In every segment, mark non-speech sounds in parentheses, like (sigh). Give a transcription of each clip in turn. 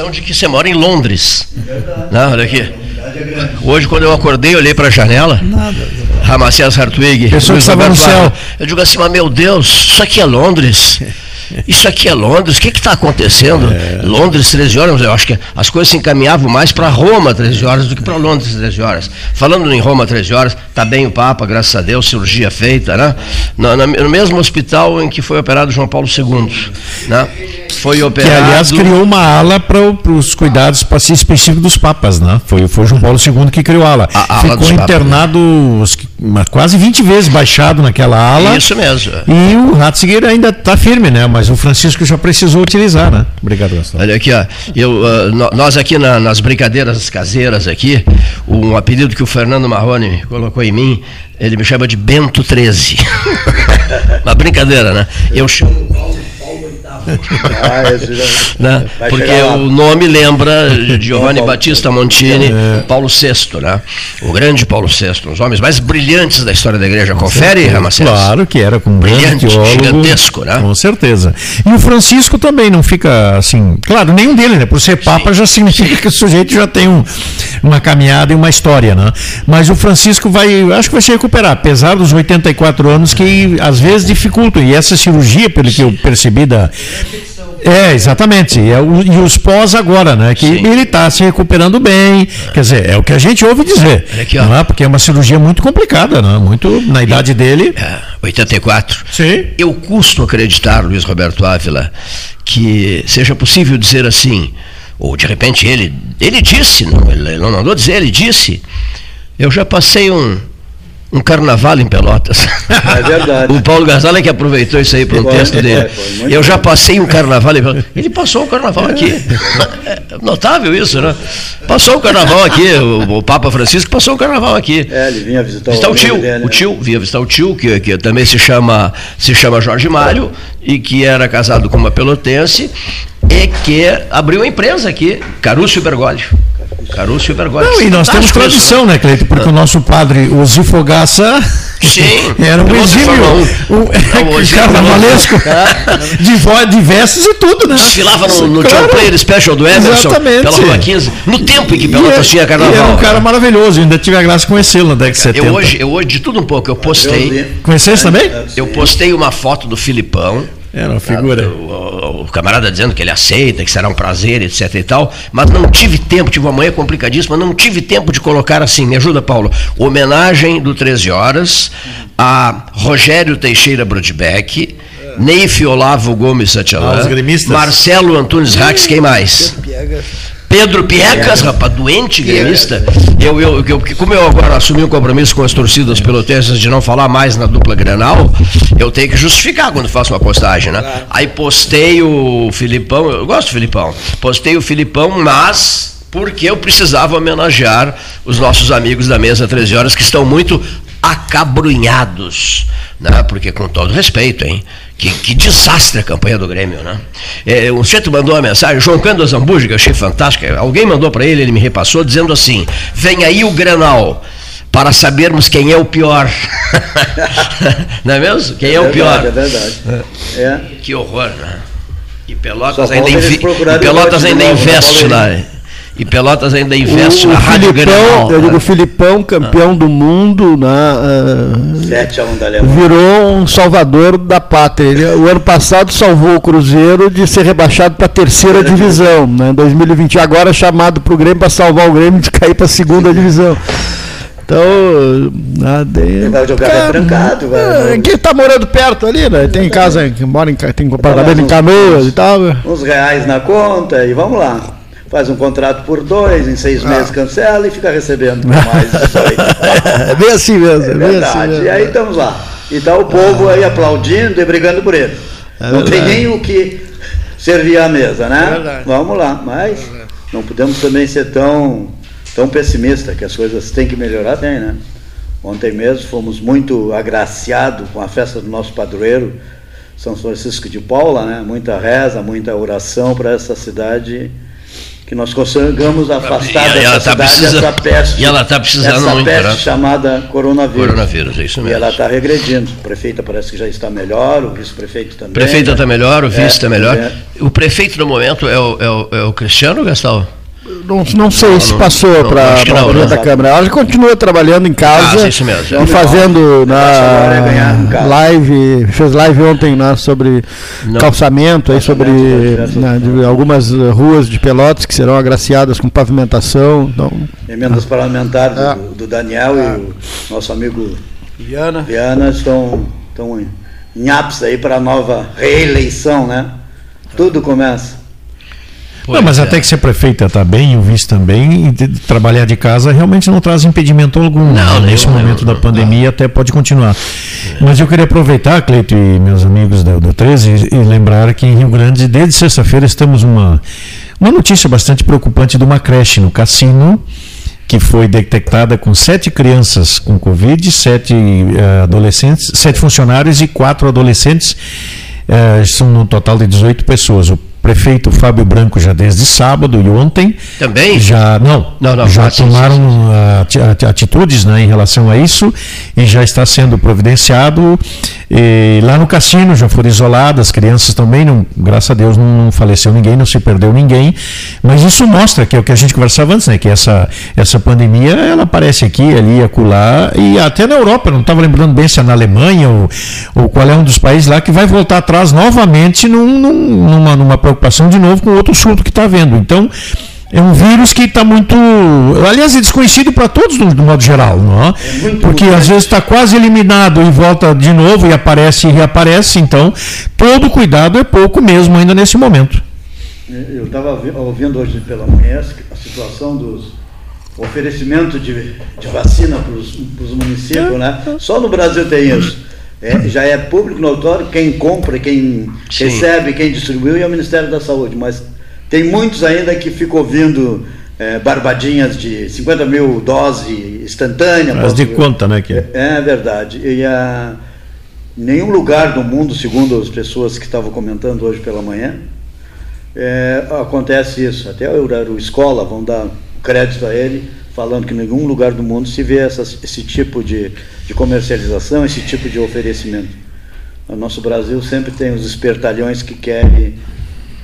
sensação de que você mora em Londres. Verdade. Não, olha aqui. É. Hoje, quando eu acordei, olhei para a janela. Ramacés Hartwig. Pessoa que estava no céu. Eu digo assim, mas meu Deus, isso aqui é Londres. Isso aqui é Londres, o que está acontecendo? Londres, 13 horas, eu acho que as coisas se encaminhavam mais para Roma, 13 horas, do que para Londres, 13 horas. Falando em Roma, 13 horas, está bem o Papa, graças a Deus, cirurgia feita, né? No, no mesmo hospital em que foi operado João Paulo II. Né? Foi Que, operado. aliás, criou uma ala para os cuidados para si específico dos papas, né? Foi, foi João Paulo II que criou a ala. A ala Ficou papas, internado que, uma- quase 20 vezes baixado naquela ala. Isso mesmo. E o Ratzinger ainda está firme, né? Mas o Francisco já precisou utilizar, né? Obrigado, Gastão. Olha aqui, ó. Eu, nó- nós aqui na- nas brincadeiras caseiras aqui, um apelido que o Fernando Marrone colocou em mim, ele me chama de Bento 13. (laughs) Uma brincadeira, né? Eu chamo Ah, esse já- Né? Porque o nome lembra de Giovanni. Battista Montini, Paulo VI, né? O grande Paulo VI, um dos homens mais brilhantes da história da igreja. Confere, Ramacés? Claro que era com um Brilhante, teólogo. gigantesco, né? Com certeza. E o Francisco também não fica assim. Claro, nenhum dele, né? Por ser Papa já significa que o sujeito já tem um- uma caminhada e uma história, né? Mas o Francisco vai, acho que vai se recuperar, apesar dos 84 anos que às vezes dificultam. E essa cirurgia, pelo que eu percebi da. É, exatamente. E, é e os pós agora, né? Que Sim. ele está se recuperando bem. Quer dizer, é o que a gente ouve dizer. Aqui, ó. não é? Porque é uma cirurgia muito complicada, né? Muito na idade dele. É, 84. Sim. Eu custo acreditar, Luiz Roberto Ávila, que seja possível dizer assim, ou de repente ele, ele disse, não, ele não mandou dizer, ele disse, eu já passei um, um carnaval em Pelotas. É verdade. (laughs) o Paulo Gasala que aproveitou isso aí para um Foi, texto dele. foi muito Eu já passei um carnaval em Pelotas. Ele passou um carnaval aqui. (laughs) É notável isso, né? Passou um carnaval aqui, o, o Papa Francisco passou um carnaval aqui. É, ele vinha visitar Visitar o amigo tio, dele, o né? tio, vinha visitar o tio, que, que também se chama, se chama Jorge Mário, e que era casado com uma pelotense, e que abriu uma empresa aqui, Carúcio Bergoglio. Carúcio Bergoglio. Não, e nós temos tradição, né, Cleito? Porque o nosso padre, o Zifogaça, Sim, (laughs) era um exímio, um, (laughs) carnavalesco, (laughs) de, vo- de vestes e tudo, né? Desfilava no, no Claro. John Player Special do Emerson, Exatamente. pela Rua 15, no tempo em que E Pelotas tinha e carnaval. era um cara maravilhoso, ainda tive a graça de conhecê-lo na década de 70. eu hoje, eu hoje, de tudo um pouco, eu postei, Conhecesse também? eu postei uma foto do Filipão, Era uma figura. O, o camarada dizendo que ele aceita, que será um prazer, etc e tal, mas não tive tempo, tive uma manhã complicadíssima, não tive tempo de colocar assim, me ajuda, Paulo, homenagem do 13 Horas a Rogério Teixeira Brodbeck, Neif Olavo Gomes Ah, Satialã, gremistas. Marcelo Antunes Rax, quem mais? Pedro Piegas, rapaz, doente gremista. Eu, eu, eu, como eu agora assumi um compromisso com as torcidas pelotenses de não falar mais na dupla Grenal, eu tenho que justificar quando faço uma postagem, né? Aí postei o Filipão, eu gosto do Filipão, postei o Filipão, mas porque eu precisava homenagear os nossos amigos da mesa 13 horas que estão muito acabrunhados, né? Porque com todo respeito, hein? Que, que desastre a campanha do Grêmio, né? É, o Cheto mandou uma mensagem, João Cândido Zambuja, que eu achei fantástica. Alguém mandou para ele, ele me repassou, dizendo assim: vem aí o Grenal. Para sabermos quem é o pior. (laughs) Não é mesmo? Quem é, o pior? É verdade. É. Que horror, né? E Pelotas Só ainda, invi- Pelotas ainda novo, investe né, lá. E Pelotas ainda investe O, na o Rádio Filipão, Grenal. eu digo né? Filipão, campeão do mundo, né, ah, Sete a um da Alemanha. virou um salvador da pátria. Ele, o ano passado salvou o Cruzeiro de ser rebaixado para a terceira divisão. Né, em 2020, agora é chamado para o Grêmio para salvar o Grêmio de cair para a segunda divisão. Então, nada, vai jogar retrancado, vai. é, que está morando perto ali, né? Tem casa, que mora em, tem apartamento em Canoas e tal. né? Uns reais na conta e vamos lá. Faz um contrato por dois, em seis Ah. meses cancela e fica recebendo mais 18. (laughs) É bem assim mesmo, É é bem assim verdade. mesmo. E aí estamos lá. E tá o povo aí aplaudindo e brigando por ele. É não tem nem o que servir à mesa, né? É verdade. Vamos lá. Mas não podemos também ser tão, tão pessimistas, que as coisas têm que melhorar, tem, né? Ontem mesmo fomos muito agraciados com a festa do nosso padroeiro, São Francisco de Paula, né? Muita reza, muita oração para essa cidade que nós consigamos afastar e, dessa tá cidade precisa, essa peste. E ela está precisando essa muito, peste né? chamada coronavírus. Coronavírus, é isso mesmo. E ela está regredindo. A prefeita parece que já está melhor, o vice-prefeito também. Prefeita está melhor, o vice está É, melhor. é. O prefeito no momento é o, é o, é o Cristiano Gastal? Não, não sei Não, se passou para a não, né? da Câmara. Ela já continua trabalhando em casa. Ah, isso mesmo. e fazendo é na casa. live, fez live ontem né, sobre Não. calçamento, aí sobre né, de algumas ruas de Pelotas que serão agraciadas com pavimentação. Então, Emendas parlamentares Ah. do, do Daniel e o nosso amigo Viana. Viana estão, estão em, em ápice aí para a nova reeleição, né? Tudo começa. Não, mas Pois até é. que ser prefeita está bem, e o vice também, e de- de trabalhar de casa realmente não traz impedimento algum. Não, né? Nesse nenhum, momento não, da não. pandemia até pode continuar. Mas eu queria aproveitar, Cleito e meus amigos do, do 13, e, e lembrar que em Rio Grande, desde sexta-feira, estamos uma, uma notícia bastante preocupante de uma creche no Cassino, que foi detectada com sete crianças com Covid, sete eh, adolescentes, sete funcionários e quatro adolescentes. Eh, são no total de 18 pessoas. O prefeito Fábio Branco já desde sábado e ontem Também? já não, Não, não, já sim, tomaram ah, ati- ati- atitudes né, em relação a isso e já está sendo providenciado. E lá no cassino já foram isoladas, as crianças também, não, graças a Deus não, faleceu ninguém, não se perdeu ninguém. Mas isso mostra que é o que a gente conversava antes, né, que essa, essa pandemia ela aparece aqui, ali, acolá, e até na Europa, eu não estava lembrando bem se é na Alemanha ou, ou qual é um dos países lá que vai voltar atrás novamente num- num- numa, numa preocupação de novo com outro surto que está havendo. Então, é um vírus que está muito. Aliás, é desconhecido para todos, do, do modo geral, não é? muito Porque às vezes está quase eliminado e volta de novo e aparece e reaparece. Então, todo cuidado é pouco mesmo ainda nesse momento. Eu estava ouvindo hoje pela manhã a situação dos oferecimento de, de vacina para os municípios, né? Só no Brasil tem isso. É, já é público notório quem compra, quem Sim. recebe, quem distribuiu e é o Ministério da Saúde. Mas tem muitos ainda que ficam ouvindo é, barbadinhas de 50 mil doses instantâneas. Mas de conta, né? Que... é verdade. E a, nenhum lugar do mundo, segundo as pessoas que estavam comentando hoje pela manhã, é, acontece isso. Até o Escola vão dar crédito a ele, falando que em nenhum lugar do mundo se vê essas- esse tipo de, de comercialização, esse tipo de oferecimento. O nosso Brasil sempre tem os espertalhões que querem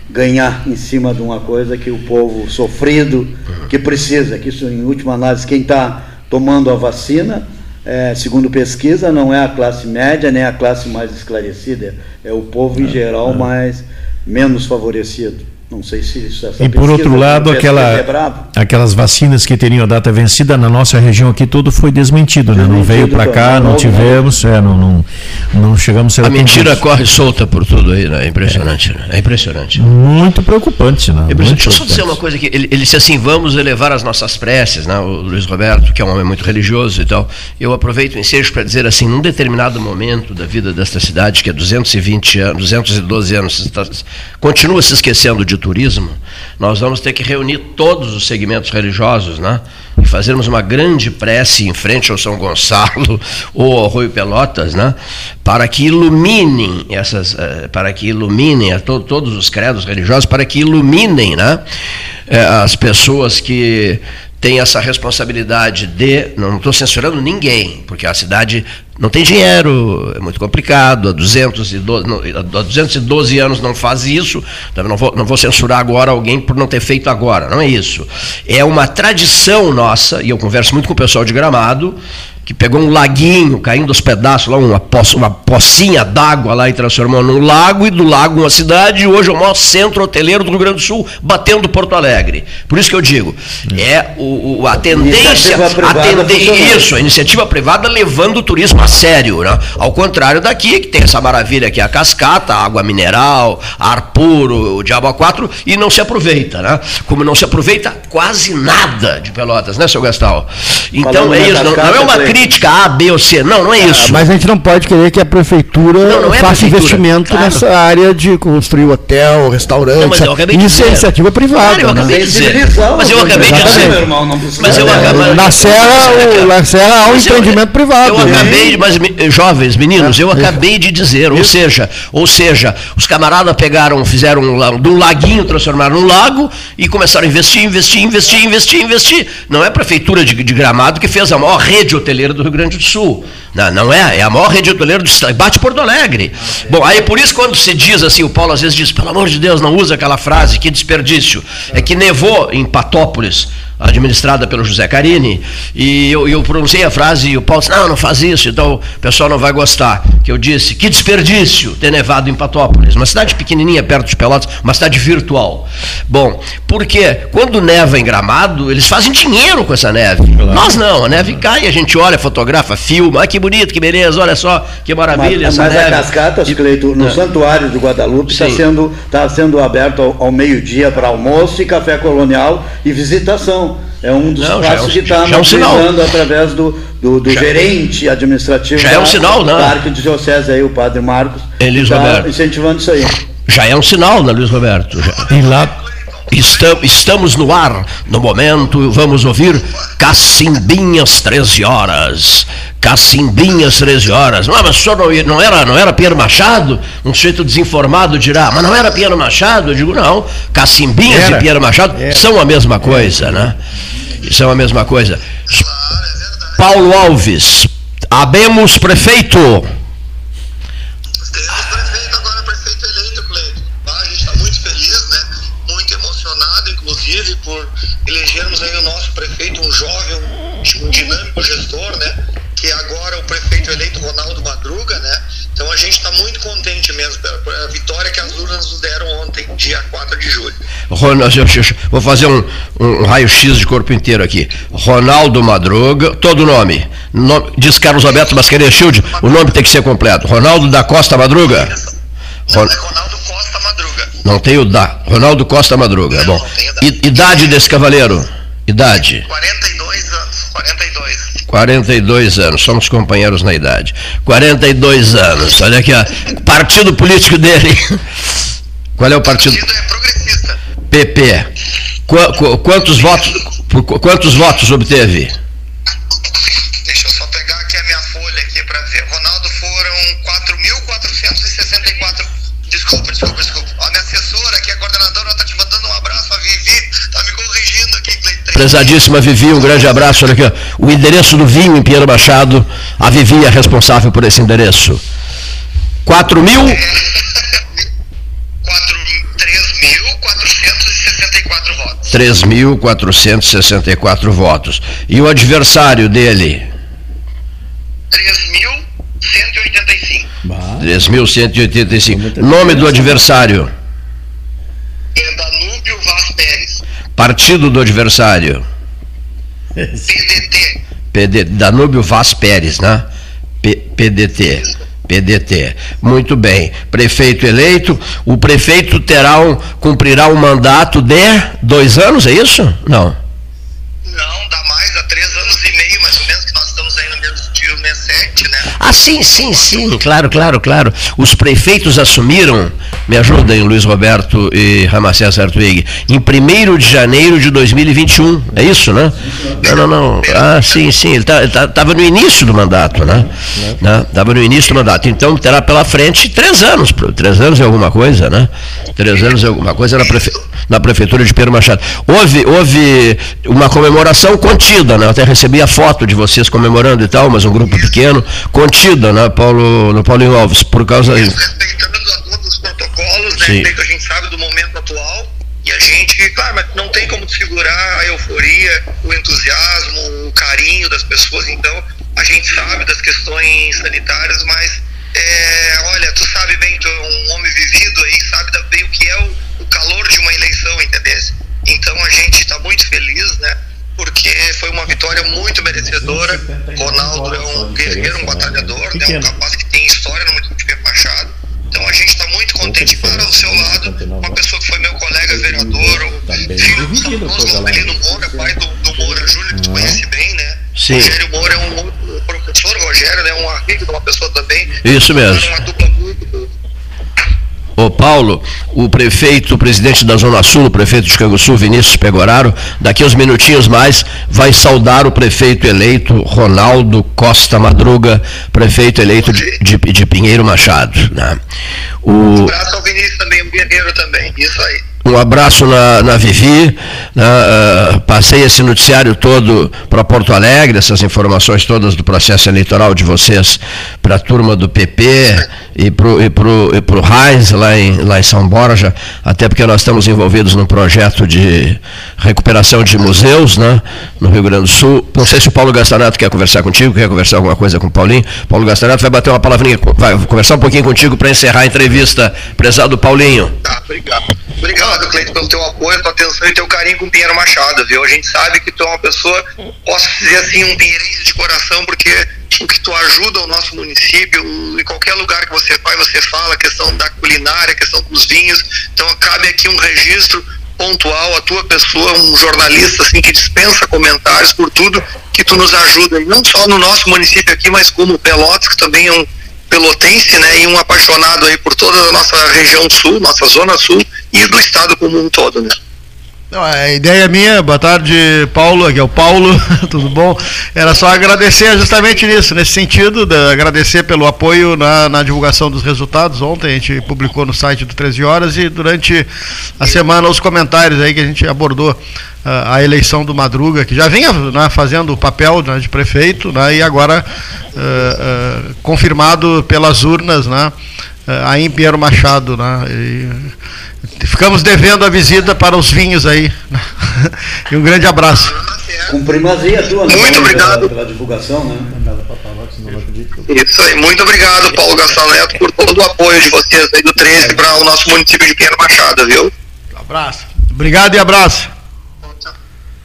ganhar em cima de uma coisa que o povo sofrido, que precisa, que isso em última análise, quem está tomando a vacina, é, segundo pesquisa, não é a classe média nem a classe mais esclarecida, é o povo em geral mais menos favorecido. Não sei se isso essa E por outro lado, pesquisa aquela, é aquelas vacinas que teriam a data vencida na nossa região aqui, tudo foi desmentido, né? Não Desmentido veio para cá, não não, tivemos, é, não, não, não chegamos a ser A mentira corre solta por tudo aí, né? É impressionante, né? É impressionante. Muito preocupante, né? É Muito. Deixa eu só dizer uma coisa aqui. Ele, ele disse assim: vamos elevar as nossas preces, né? O Luiz Roberto, que é um homem muito religioso e tal. Eu aproveito o ensejo para dizer assim: num determinado momento da vida desta cidade, que é 220 anos, 212 anos, está- continua se esquecendo de turismo, nós vamos ter que reunir todos os segmentos religiosos, né? E fazermos uma grande prece em frente ao São Gonçalo (laughs) ou ao Rio Pelotas, né? Para que iluminem essas, eh, para que iluminem a to- todos os credos religiosos, para que iluminem, né? eh, as pessoas que têm essa responsabilidade de, não estou censurando ninguém, porque a cidade não tem dinheiro, é muito complicado, há 212, não, há 212 anos não faz isso, então não vou, não vou censurar agora alguém por não ter feito agora, não é isso. É uma tradição nossa, e eu converso muito com o pessoal de Gramado, que pegou um laguinho caindo aos pedaços, lá uma, poça, uma pocinha d'água lá e transformou num lago, e do lago uma cidade, e hoje é o maior centro hoteleiro do Rio Grande do Sul, batendo Porto Alegre. Por isso que eu digo, é o, o- a tendência. A funcionando. isso, a iniciativa privada levando o turismo a sério, né? Ao contrário daqui, que tem essa maravilha que é a cascata, a água mineral, ar puro, o diabo a quatro, e não se aproveita, né? Como não se aproveita quase nada de Pelotas, né, seu Gastal? Então Falando é isso, não, não é uma Cleiton. Crítica A, B ou C. Não, não é isso. Mas a gente não pode querer que a prefeitura Não, não é faça prefeitura. investimento Claro. nessa área de construir hotel, restaurante. Não, mas eu acabei de Isso é iniciativa privada. Claro, eu né? acabei de dizer. Mas eu acabei de dizer. meu irmão, não precisa- Mas eu É, acabei. Na Serra, o- na Serra há um Mas eu- empreendimento privado. Eu né? acabei, de- mas jovens, meninos, eu acabei de dizer, ou seja, ou seja, os camaradas pegaram, fizeram um, um laguinho, transformaram num lago e começaram a investir, investir, investir, investir, investir. Não é a prefeitura de, de Gramado que fez a maior rede hoteleira do Rio Grande do Sul. Não, não é, é a maior rede hoteleira do estado. Bate Porto Alegre. Bom, aí por isso quando se diz assim, o Paulo às vezes diz, pelo amor de Deus, não usa aquela frase, que desperdício. É que nevou em Patópolis, administrada pelo José Carini, e eu, eu pronunciei a frase e o Paulo disse, não, não faz isso, então o pessoal não vai gostar. Que eu disse, que desperdício ter nevado em Patópolis, uma cidade pequenininha perto de Pelotas, uma cidade virtual. Bom, porque quando neva em Gramado, eles fazem dinheiro com essa neve. Nós não, a neve cai, a gente olha, fotografa, filma, ah, que bonito, que beleza, olha só, que maravilha Mas, essa mas neve. a cascata, Cleito, no É. Santuário de Guadalupe está sendo, tá sendo aberto ao, ao meio-dia para almoço e café colonial e visitação. É um dos Não, já é um- passos que está já é um através do, do, do Já- gerente administrativo Já é um sinal, né? da Arquidiocese aí, o padre Marcos, tá Roberto. incentivando isso aí. Já é um sinal, né, Luiz Roberto? Já. E lá, Estam- estamos no ar, no momento, vamos ouvir Cacimbinhas 13 horas. Cacimbinhas 13 horas. Não, mas o senhor não, não era, não era Piero Machado? Um sujeito desinformado dirá, mas não era Piero Machado? Eu digo, não. Cacimbinhas Era. e Piero Machado são a mesma coisa, né? São a mesma coisa. Paulo Alves, abemos prefeito. Temos prefeito agora, prefeito eleito. Ah, a gente está muito feliz, né? Muito emocionado, inclusive, por elegermos aí o nosso prefeito, um jovem, um, um dinâmico gestor, né? Que agora o prefeito eleito Ronaldo Madruga, né? Então a gente está muito contente mesmo pela, vitória que as urnas nos deram ontem, dia 4 de julho. Ronaldo, vou fazer um, um raio-x de corpo inteiro aqui. Ronaldo Madruga, todo o nome. Nome- Diz Carlos Alberto Mascarenhas Shield, o nome tem que ser completo. Ronaldo da Costa Madruga? Não, Ron- é Ronaldo Costa Madruga. Não tem o da. Ronaldo Costa Madruga. Não, Bom. não Idade desse cavaleiro? Idade? 42 anos, 42. 42 anos, somos companheiros na idade. 42 anos, olha aqui, ó. Partido político dele. (laughs) Qual é o O partido? partido é progressista. PP. Qua- qu- quantos votos? qu- Quantos votos obteve? Deixa eu só pegar aqui a minha folha aqui para ver. Ronaldo foram 4.464. Desculpa, desculpa, desculpa. Prezadíssima Vivi, um grande abraço. Olha aqui, ó. o endereço do vinho em Pinheiro Machado, a Vivi é responsável por esse endereço. 4 mil, 3.464 votos. 3.464 votos. E o adversário dele? 3.185. 3.185. Nome do adversário? É Danúbio Vaz Pérez. Partido do adversário? PDT. PD, Danúbio Vaz Pérez, né? P- PDT. PDT. Muito bem. Prefeito eleito. O prefeito terá um, cumprirá um mandato de dois anos, é isso? Não, Ah, sim, sim, sim, claro, claro, claro. Os prefeitos assumiram, me ajudem, Luiz Roberto e Ramacés Artuig, em 1 de janeiro de 2021, é isso, né? Não, não, não. Ah, sim, sim, ele estava no início do mandato, né? Estava no início do mandato. Então terá pela frente três anos, três anos é alguma coisa, né? Três anos é alguma coisa na, prefe- na prefeitura de Pedro Machado. Houve, houve uma comemoração contida, né? Eu até recebi a foto de vocês comemorando e tal, mas um grupo pequeno, contida, né, Paulo, no Paulinho Alves, por causa respeitando a todos os protocolos, né? Que a gente sabe do momento atual. E a gente, claro, mas não tem como desfigurar a euforia, o entusiasmo, o carinho das pessoas. Então, a gente sabe das questões sanitárias, mas, é, olha, tu sabe bem, tu é um homem vivido aí, o calor de uma eleição, entendeu? Então, a gente está muito feliz, né? Porque foi uma vitória muito merecedora. Ronaldo é um guerreiro, um batalhador, né? um capaz que tem história no município Machado. Então a gente está muito contente. Claro, ao seu lado, uma pessoa que foi meu colega vereador, o filho do Moura, pai do, do Moura Júnior, que tu conhece bem, né? Sim. O Rogério Moura é um outro Isso mesmo. Uma dupla muito boa. Ô Paulo, o prefeito, o presidente da Zona Sul, o prefeito de Canguçu, Vinícius Pegoraro, daqui uns minutinhos mais, vai saudar o prefeito eleito Ronaldo Costa Madruga, prefeito eleito de, de, de Pinheiro Machado. Né? O... Um abraço ao Vinícius também, o Guerreiro também, isso aí. Um abraço na, na Vivi. Uh, passei esse noticiário todo para Porto Alegre, essas informações todas do processo eleitoral de vocês para a turma do PP e para o e pro, e pro Reis, lá em, lá em São Borja, até porque nós estamos envolvidos num projeto de recuperação de museus né? no Rio Grande do Sul. Não sei se o Paulo Gastanato quer conversar contigo, quer conversar alguma coisa com o Paulinho. Paulo Gastanato vai bater uma palavrinha, vai conversar um pouquinho contigo para encerrar a entrevista. Prezado Paulinho. Tá, obrigado. Obrigado, Cleiton, pelo teu apoio, tua atenção e teu carinho com o Pinheiro Machado, viu? A gente sabe que tu é uma pessoa, posso dizer assim, um pinheirense de coração, porque o que tu ajuda o nosso município, em qualquer lugar que você vai, você fala, questão da culinária, questão dos vinhos. Então, cabe aqui um registro pontual, a tua pessoa, um jornalista assim que dispensa comentários por tudo que tu nos ajuda, não só no nosso município aqui, mas como Pelotas, que também é um pelotense, né, e um apaixonado aí por toda a nossa região sul, nossa zona sul e do estado como um todo, né. Não, a ideia minha, boa tarde, Paulo, aqui é o Paulo, (laughs) tudo bom? Era só agradecer justamente nisso, nesse sentido, de agradecer pelo apoio na, na, divulgação dos resultados. Ontem a gente publicou no site do 13 Horas e durante a semana os comentários aí que a gente abordou uh, a eleição do Madruga, que já vinha né, fazendo o papel né, de prefeito, né, e agora uh, uh, confirmado pelas urnas, né? aí em Pinheiro Machado, né? E, Ficamos devendo a visita para os vinhos aí. (laughs) e um grande abraço. Com primazia tua, né? Muito obrigado. Pela, pela, divulgação, né? Isso aí, muito obrigado, Paulo Gastão Neto, por todo o apoio de vocês aí do 13 para o nosso município de Pinheiro Machado, viu? Um abraço. Obrigado e abraço.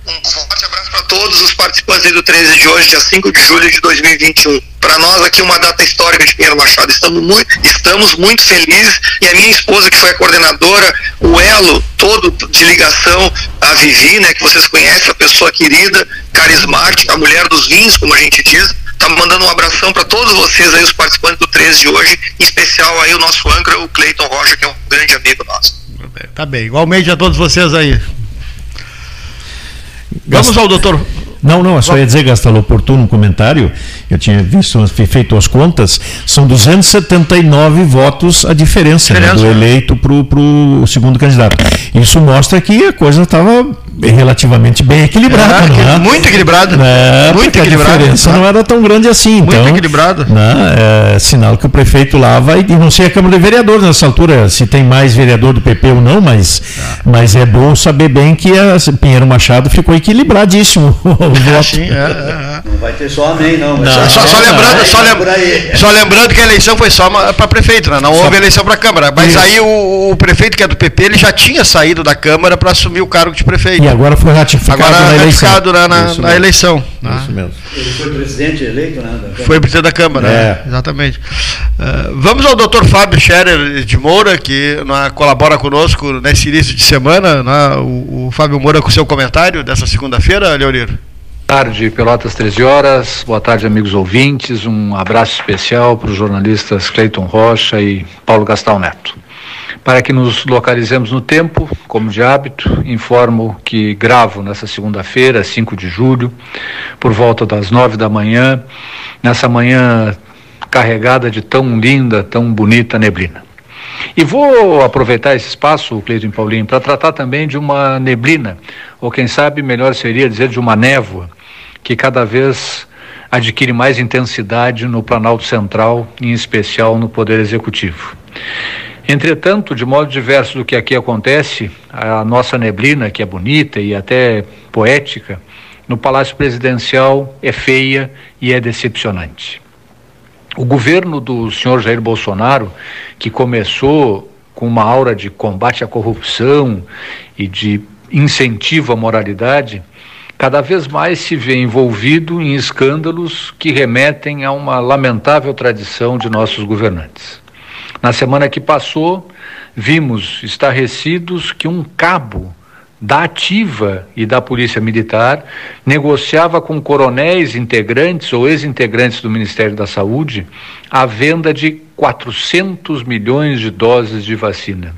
Um forte abraço para todos os participantes do 13 de hoje, dia 5 de julho de 2021. Para nós aqui uma data histórica de Pinheiro Machado. Estamos muito, estamos muito felizes e a minha esposa, que foi a coordenadora, o elo todo de ligação, a Vivi, né, que vocês conhecem, a pessoa querida, carismática, a mulher dos vinhos, como a gente diz, tá mandando um abração para todos vocês aí, os participantes do 13 de hoje, em especial aí o nosso âncora, o Cleiton Rocha, que é um grande amigo nosso. Tá bem, igualmente a todos vocês aí. Vamos ao doutor. Não, não, eu só ia dizer, Gastalo, oportuno um comentário, eu tinha visto, feito as contas, são 279 votos a diferença, diferença né, do eleito para o segundo candidato. Isso mostra que a coisa estava relativamente bem equilibrada. É, é? Muito equilibrada. É, muito equilibrada. A diferença não era tão grande assim. Muito então, equilibrada. Né, é sinal que o prefeito lá vai, e não sei a Câmara de Vereadores nessa altura, se tem mais vereador do PP ou não, mas, mas é bom saber bem que a Pinheiro Machado ficou equilibradíssimo (laughs) o voto. Sim, é, é, é, não vai ter só amém, não. não só, só, só, lembrando, só, lem só, lembrando que a eleição foi só para prefeito, né? não houve eleição para Câmara. Mas Isso. aí o, o, prefeito que é do PP, ele já tinha saído da Câmara para assumir o cargo de prefeito. E agora foi ratificado agora na ratificado eleição. Na, na, na eleição. Né? Isso mesmo. Ele foi presidente eleito, né? Foi presidente da Câmara, é. exatamente. Uh, vamos ao doutor Fábio Scherer de Moura, que né, colabora conosco nesse início de semana. Né, o, o Fábio Moura com seu comentário dessa segunda-feira, Leonir tarde, Pelotas 13 horas. Boa tarde, amigos ouvintes. Um abraço especial para os jornalistas Cleiton Rocha e Paulo Gastal Neto. Para que nos localizemos no tempo, como de hábito, informo que gravo nessa segunda-feira, 5 de julho, por volta das nove da manhã, nessa manhã carregada de tão linda, tão bonita neblina. E vou aproveitar esse espaço, Cleiton e Paulinho, para tratar também de uma neblina, ou quem sabe melhor seria dizer de uma névoa, que cada vez adquire mais intensidade no Planalto Central, em especial no Poder Executivo. Entretanto, de modo diverso do que aqui acontece, a nossa neblina, que é bonita e até poética, no Palácio Presidencial é feia e é decepcionante. O governo do senhor Jair Bolsonaro, que começou com uma aura de combate à corrupção e de incentivo à moralidade, cada vez mais se vê envolvido em escândalos que remetem a uma lamentável tradição de nossos governantes. Na semana que passou, vimos estarrecidos que um cabo da Ativa e da Polícia Militar, negociava com coronéis integrantes ou ex-integrantes do Ministério da Saúde a venda de 400 milhões de doses de vacina.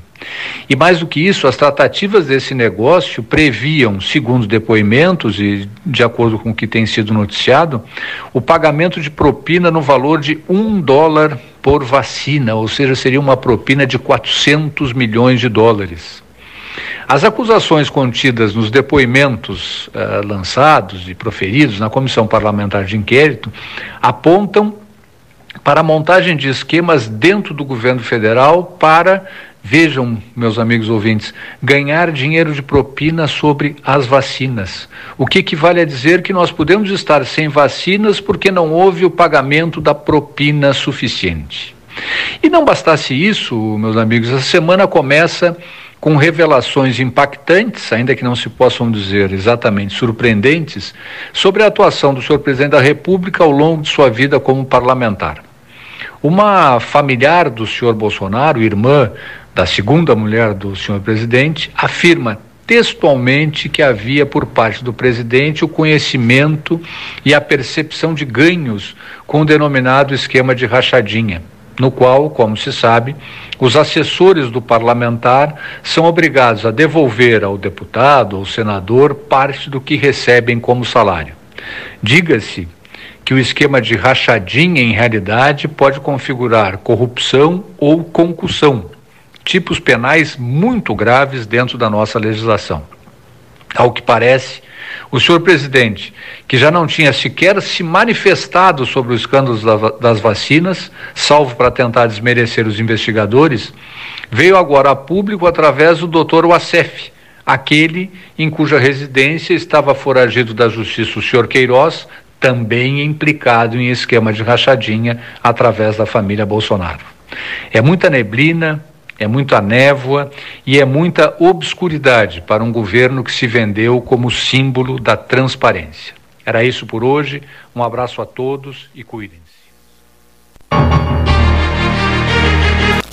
E mais do que isso, as tratativas desse negócio previam, segundo depoimentos e de acordo com o que tem sido noticiado, o pagamento de propina no valor de um dólar por vacina, ou seja, seria uma propina de 400 milhões de dólares. As acusações contidas nos depoimentos uh, lançados e proferidos na Comissão Parlamentar de Inquérito apontam para a montagem de esquemas dentro do governo federal para Vejam, meus amigos ouvintes, ganhar dinheiro de propina sobre as vacinas. O que equivale a dizer que nós podemos estar sem vacinas porque não houve o pagamento da propina suficiente. E não bastasse isso, meus amigos, a semana começa com revelações impactantes, ainda que não se possam dizer exatamente surpreendentes, sobre a atuação do senhor presidente da República ao longo de sua vida como parlamentar. Uma familiar do senhor Bolsonaro, irmã da segunda mulher do senhor presidente, afirma textualmente que havia por parte do presidente o conhecimento e a percepção de ganhos com o denominado esquema de rachadinha, no qual, como se sabe, os assessores do parlamentar são obrigados a devolver ao deputado ou senador parte do que recebem como salário. Diga-se que o esquema de rachadinha, em realidade, pode configurar corrupção ou concussão, tipos penais muito graves dentro da nossa legislação. Ao que parece, o senhor presidente, que já não tinha sequer se manifestado sobre os escândalos das vacinas, salvo para tentar desmerecer os investigadores, veio agora a público através do doutor Wassef, aquele em cuja residência estava foragido da justiça o senhor Queiroz, também implicado em esquema de rachadinha através da família Bolsonaro. É muita neblina, é muita névoa e é muita obscuridade para um governo que se vendeu como símbolo da transparência. Era isso por hoje. Um abraço a todos e cuidem-se.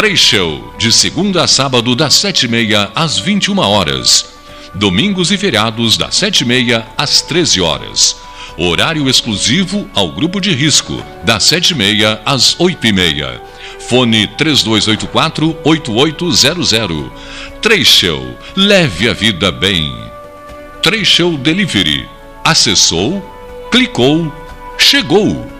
Três Show, de segunda a sábado, das sete e meia às 21 horas. Domingos e feriados, das sete e meia às 13 horas. Horário exclusivo ao grupo de risco, das sete e meia às oito e meia. Fone 3284-8800. Três leve a vida bem. Três Delivery. Acessou, clicou, chegou.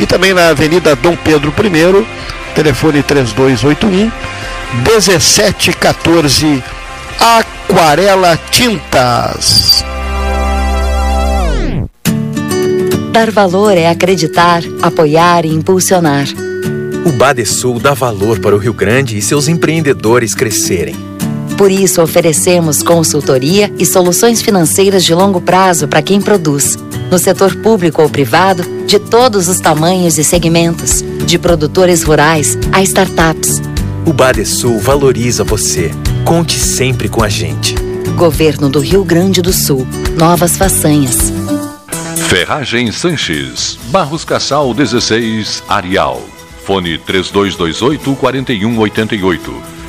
e também na Avenida Dom Pedro I, telefone 3281 1714 Aquarela Tintas. Dar valor é acreditar, apoiar e impulsionar. O Badesul dá valor para o Rio Grande e seus empreendedores crescerem. Por isso, oferecemos consultoria e soluções financeiras de longo prazo para quem produz no setor público ou privado, de todos os tamanhos e segmentos, de produtores rurais a startups. O Badesul valoriza você. Conte sempre com a gente. Governo do Rio Grande do Sul. Novas façanhas. Ferragem Sanches, Barros Cassal 16, Arial. Fone 3228 4188.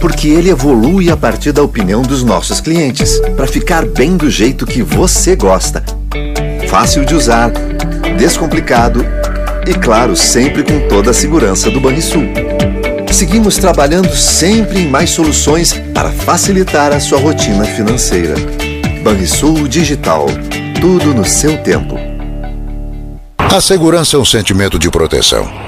Porque ele evolui a partir da opinião dos nossos clientes, para ficar bem do jeito que você gosta. Fácil de usar, descomplicado e, claro, sempre com toda a segurança do Banrisul. Seguimos trabalhando sempre em mais soluções para facilitar a sua rotina financeira. Banrisul Digital. Tudo no seu tempo. A segurança é um sentimento de proteção.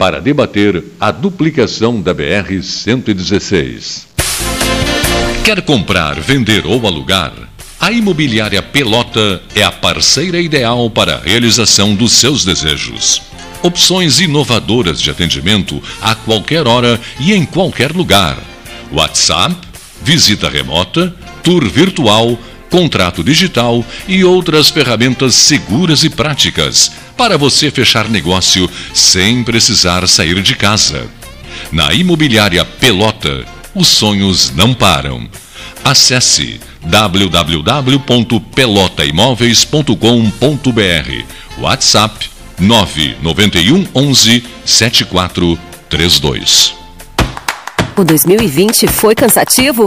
para debater a duplicação da BR-116. Quer comprar, vender ou alugar? A Imobiliária Pelota é a parceira ideal para a realização dos seus desejos. Opções inovadoras de atendimento a qualquer hora e em qualquer lugar. WhatsApp, visita remota, tour virtual, contrato digital e outras ferramentas seguras e práticas para você fechar negócio sem precisar sair de casa. Na Imobiliária Pelota, os sonhos não param. Acesse www.pelotaimoveis.com.br WhatsApp 991 11 7432 O 2020 foi cansativo?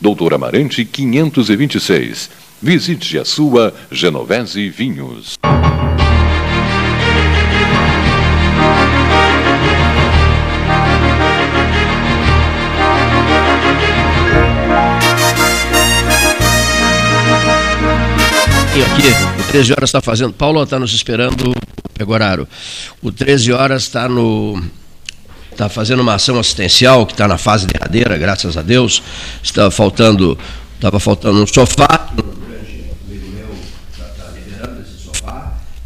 Doutor Amarante 526. Visite a sua Genovese Vinhos. Aqui, o 13 horas está fazendo. Paulo está nos esperando, Pegoraro. O 13 horas está no está fazendo uma ação assistencial que está na fase derradeira, graças a Deus. Estava faltando, estava faltando um sofá.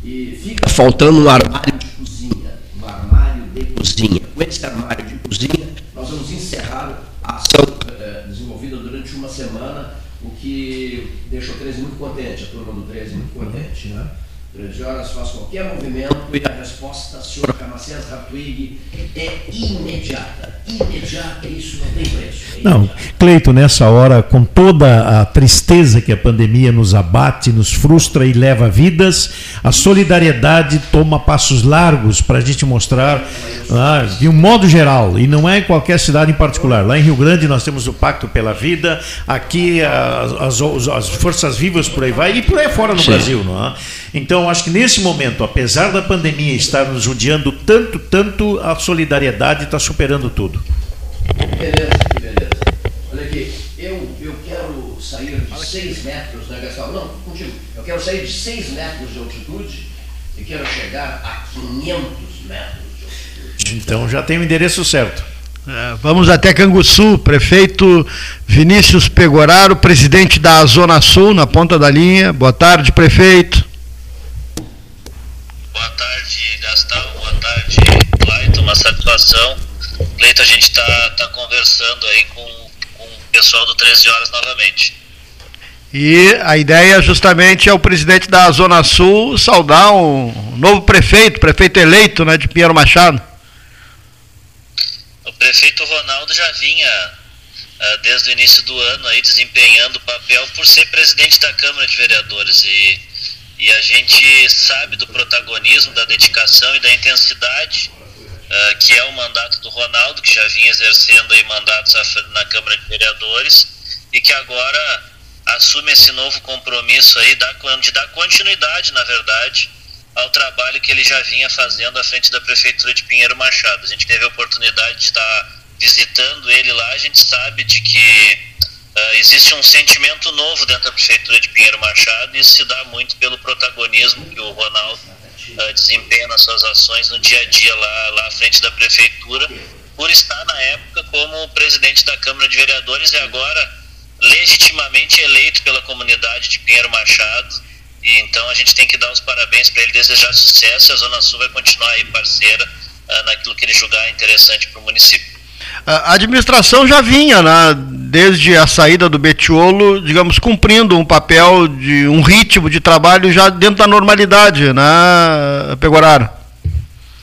E fica faltando um armário de cozinha. Um armário de cozinha. Com esse armário de cozinha, nós vamos encerrar a ação eh, desenvolvida durante uma semana, o que deixou o 13 muito contente, a turma do 13 muito contente. Né? 13 horas faz qualquer movimento e a resposta, senhor Ramacés Hartwig, é imediata. Imediata, isso não tem preço. É Não, Cleito, nessa hora, com toda a tristeza que a pandemia nos abate, nos frustra e leva vidas, a solidariedade toma passos largos para a gente mostrar, ah, de um modo geral, e não é em qualquer cidade em particular. Lá em Rio Grande nós temos o Pacto pela Vida, aqui as, as, as forças vivas por aí vai, e por aí fora no Sim. Brasil. Não é? Então, acho que nesse momento, apesar da pandemia estar nos judiando tanto, tanto, a solidariedade está superando tudo. Que beleza, que beleza. Olha aqui, eu, eu quero sair de 6 metros, né, Gastão? Não, contigo. Eu quero sair de 6 metros de altitude e quero chegar a 500 metros de altitude. Então já tem o endereço certo. É, vamos até Canguçu, prefeito Vinícius Pegoraro, presidente da Zona Sul, na ponta da linha. Boa tarde, prefeito. Boa tarde, Gastão. Boa tarde, Clayton. Uma satisfação. Cleiton, a gente está tá conversando aí com, com o pessoal do 13 Horas novamente. E a ideia justamente é o presidente da Zona Sul saudar um novo prefeito, prefeito eleito né, de Pinheiro Machado. O prefeito Ronaldo já vinha uh, desde o início do ano aí desempenhando o papel por ser presidente da Câmara de Vereadores e, e a gente sabe do protagonismo, da dedicação e da intensidade uh, que é o mandato do Ronaldo, que já vinha exercendo aí mandatos na Câmara de Vereadores e que agora assume esse novo compromisso aí de dar continuidade, na verdade, ao trabalho que ele já vinha fazendo à frente da Prefeitura de Pinheiro Machado. A gente teve a oportunidade de estar visitando ele lá, a gente sabe de que uh, existe um sentimento novo dentro da Prefeitura de Pinheiro Machado e isso se dá muito pelo protagonismo que o Ronaldo uh, desempenha nas suas ações no dia a dia lá, lá à frente da Prefeitura, por estar na época como presidente da Câmara de Vereadores e agora legitimamente eleito pela comunidade de Pinheiro Machado e então a gente tem que dar os parabéns para ele, desejar sucesso a Zona Sul vai continuar aí parceira uh, naquilo que ele julgar interessante para o município. A administração já vinha, né, desde a saída do Betiolo, digamos, cumprindo um papel de um ritmo de trabalho já dentro da normalidade, né, Pegoraro?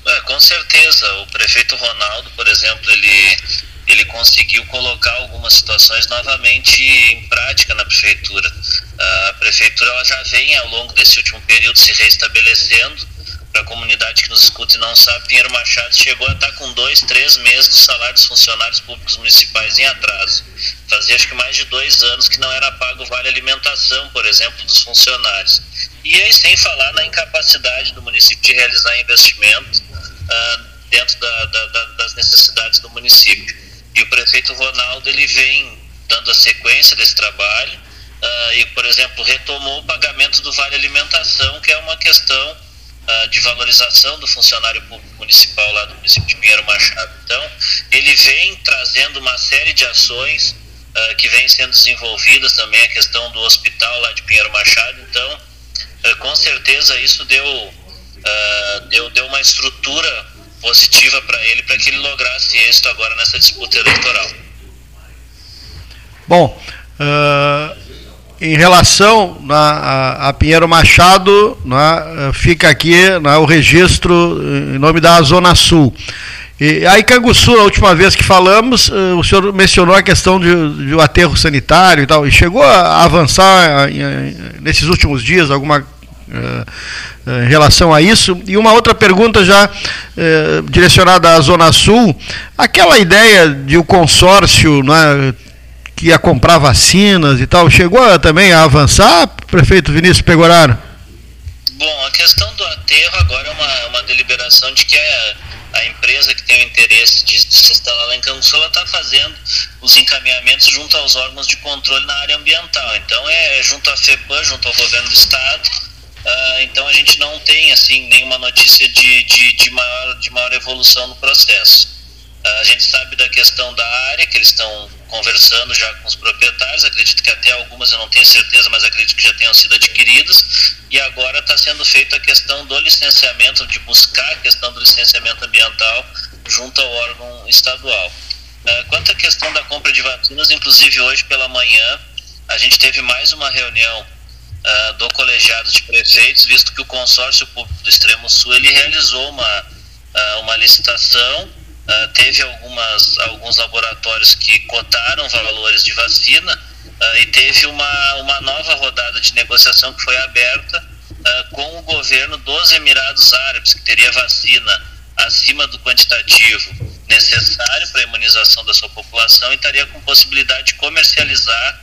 É, com certeza. O prefeito Ronaldo, por exemplo, ele ele conseguiu colocar algumas situações novamente em prática na prefeitura. A prefeitura ela já vem ao longo desse último período se reestabelecendo. Para a comunidade que nos escuta e não sabe, Pinheiro Machado chegou a estar com dois, três meses do salário dos funcionários públicos municipais em atraso. Fazia acho que mais de dois anos que não era pago o vale alimentação, por exemplo, dos funcionários. E aí, sem falar na incapacidade do município de realizar investimento uh, dentro da, da, da, das necessidades do município. E o prefeito Ronaldo ele vem dando a sequência desse trabalho uh, e, por exemplo, retomou o pagamento do Vale Alimentação, que é uma questão de valorização do funcionário público municipal lá do município de Pinheiro Machado. Então, ele vem trazendo uma série de ações uh, que vêm sendo desenvolvidas também, a questão do hospital lá de Pinheiro Machado. Então, com certeza isso deu, deu, deu uma estrutura positiva para ele, para que ele lograsse êxito agora nessa disputa eleitoral. Bom, uh, em relação na, a, a, Pinheiro Machado, na, fica aqui na, o registro em nome da Zona Sul. E aí, Canguçu, a última vez que falamos, uh, o senhor mencionou a questão de, de um aterro sanitário e tal, e chegou a avançar nesses últimos dias alguma em relação a isso. E uma outra pergunta já eh, direcionada à Zona Sul, aquela ideia de o um consórcio né, que ia comprar vacinas e tal, chegou também a avançar, prefeito Vinícius Pegoraro? Bom, a questão do aterro agora é uma, uma deliberação de que a, a empresa que tem o interesse de, se instalar lá em Canguçu, está fazendo os encaminhamentos junto aos órgãos de controle na área ambiental. Então é junto à FEPAM, junto ao governo do estado, Uh, então a gente não tem assim nenhuma notícia de, de, de, maior, de maior evolução no processo. Uh, a gente sabe da questão da área, que eles estão conversando já com os proprietários, acredito que até algumas eu não tenho certeza, mas acredito que já tenham sido adquiridas, e agora está sendo feita a questão do licenciamento, de buscar a questão do licenciamento ambiental junto ao órgão estadual. Uh, quanto à questão da compra de vacinas, inclusive hoje pela manhã, a gente teve mais uma reunião uh, do colegiado de prefeitos, visto que o consórcio público do Extremo Sul ele realizou uma, uh, uma licitação, uh, teve algumas, alguns laboratórios que cotaram valores de vacina e teve uma, uma nova rodada de negociação que foi aberta com o governo dos Emirados Árabes, que teria vacina acima do quantitativo necessário para a imunização da sua população e estaria com possibilidade de comercializar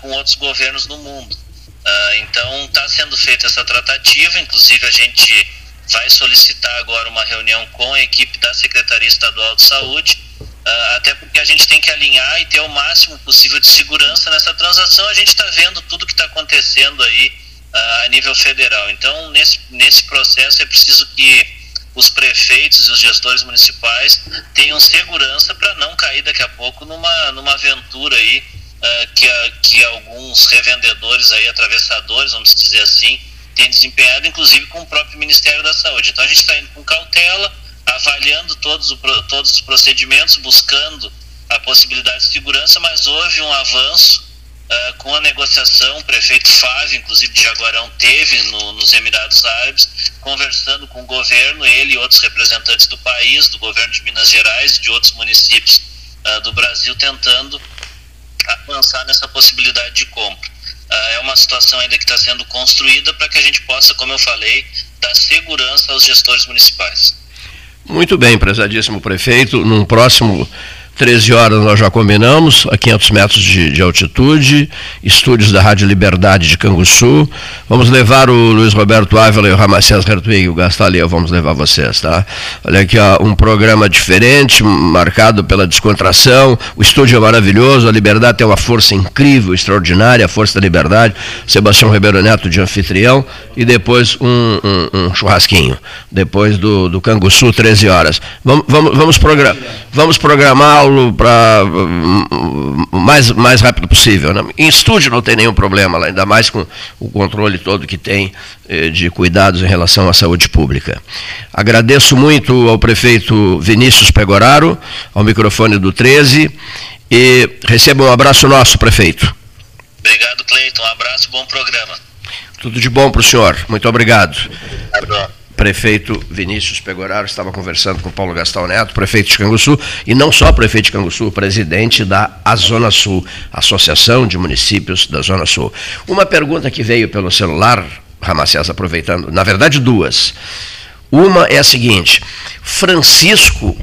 com outros governos no mundo. Uh, então está sendo feita essa tratativa, inclusive a gente vai solicitar agora uma reunião com a equipe da Secretaria Estadual de Saúde, uh, até porque a gente tem que alinhar e ter o máximo possível de segurança nessa transação. A gente está vendo tudo que está acontecendo aí uh, a nível federal. Então, nesse, nesse processo é preciso que os prefeitos e os gestores municipais tenham segurança para não cair daqui a pouco numa, numa aventura aí uh, que, a, que alguns revendedores aí, atravessadores, vamos dizer assim, têm desempenhado, inclusive com o próprio Ministério da Saúde. Então a gente está indo com cautela, avaliando todos, o, todos os procedimentos, buscando a possibilidade de segurança, mas houve um avanço uh, com a negociação. O prefeito Fábio, inclusive de Jaguarão, teve no, nos Emirados Árabes, conversando com o governo, ele e outros representantes do país, do governo de Minas Gerais e de outros municípios uh, do Brasil, tentando avançar nessa possibilidade de compra. Uh, é uma situação ainda que está sendo construída para que a gente possa, como eu falei, dar segurança aos gestores municipais. Muito bem, prezadíssimo prefeito. Num próximo 13 horas nós já combinamos, a 500 metros de, de, altitude, estúdios da Rádio Liberdade de Canguçu. Vamos levar o Luiz Roberto Ávila e o Ramacés Hertwig, o Gastalia, vamos levar vocês, tá? Olha aqui, ó, um programa diferente, marcado pela descontração. O estúdio é maravilhoso, a Liberdade tem uma força incrível, extraordinária, a força da Liberdade. Sebastião Ribeiro Neto de anfitrião e depois um, um, um churrasquinho, depois do, do Canguçu, 13 horas. Vamos, vamos, vamos, progra vamos programar Paulo para o mais, mais rápido possível. Né? Em estúdio não tem nenhum problema, ainda mais com o controle todo que tem eh, de cuidados em relação à saúde pública. Agradeço muito ao prefeito Vinícius Pegoraro, ao microfone do 13, e receba um abraço nosso, prefeito. Obrigado, Cleiton. Um abraço, bom programa. Tudo de bom para o senhor. Muito obrigado. Obrigado prefeito Vinícius Pegoraro estava conversando com Paulo Gastão Neto, prefeito de Canguçu, e não só prefeito de Canguçu, presidente da Zona Sul, Associação de Municípios da Zona Sul. Uma pergunta que veio pelo celular, Ramacés aproveitando, na verdade duas. Uma é a seguinte: Francisco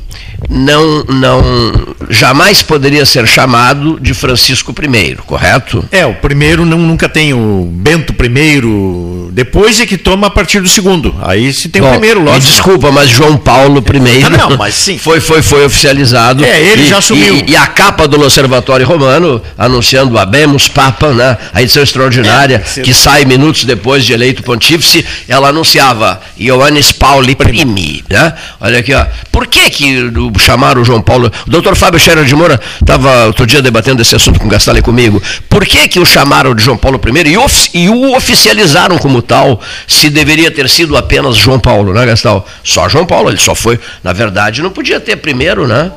não, não jamais poderia ser chamado de Francisco I, correto? É, o primeiro não, nunca tem o Bento I, depois é que toma a partir do segundo. Aí se tem Bom, o primeiro, lógico. Desculpa, mas João Paulo I. Não, (laughs) não, mas sim. Foi, foi, foi oficializado. É, ele e, já assumiu. E, e, a capa do Observatório Romano, anunciando Abemos Papa, né, a edição extraordinária, é, que sai minutos depois de eleito pontífice, ela anunciava Ioannis Pauli Primi. Né? Olha aqui, ó. Por que que chamaram o João Paulo? O doutor Fábio Scherer de Moura estava outro dia debatendo esse assunto com o Gastalho e comigo. Por que que o chamaram de João Paulo I e, of, e o oficializaram como tal, se deveria ter sido apenas João Paulo, né, Gastal? Só João Paulo, ele só foi, na verdade, não podia ter primeiro, né?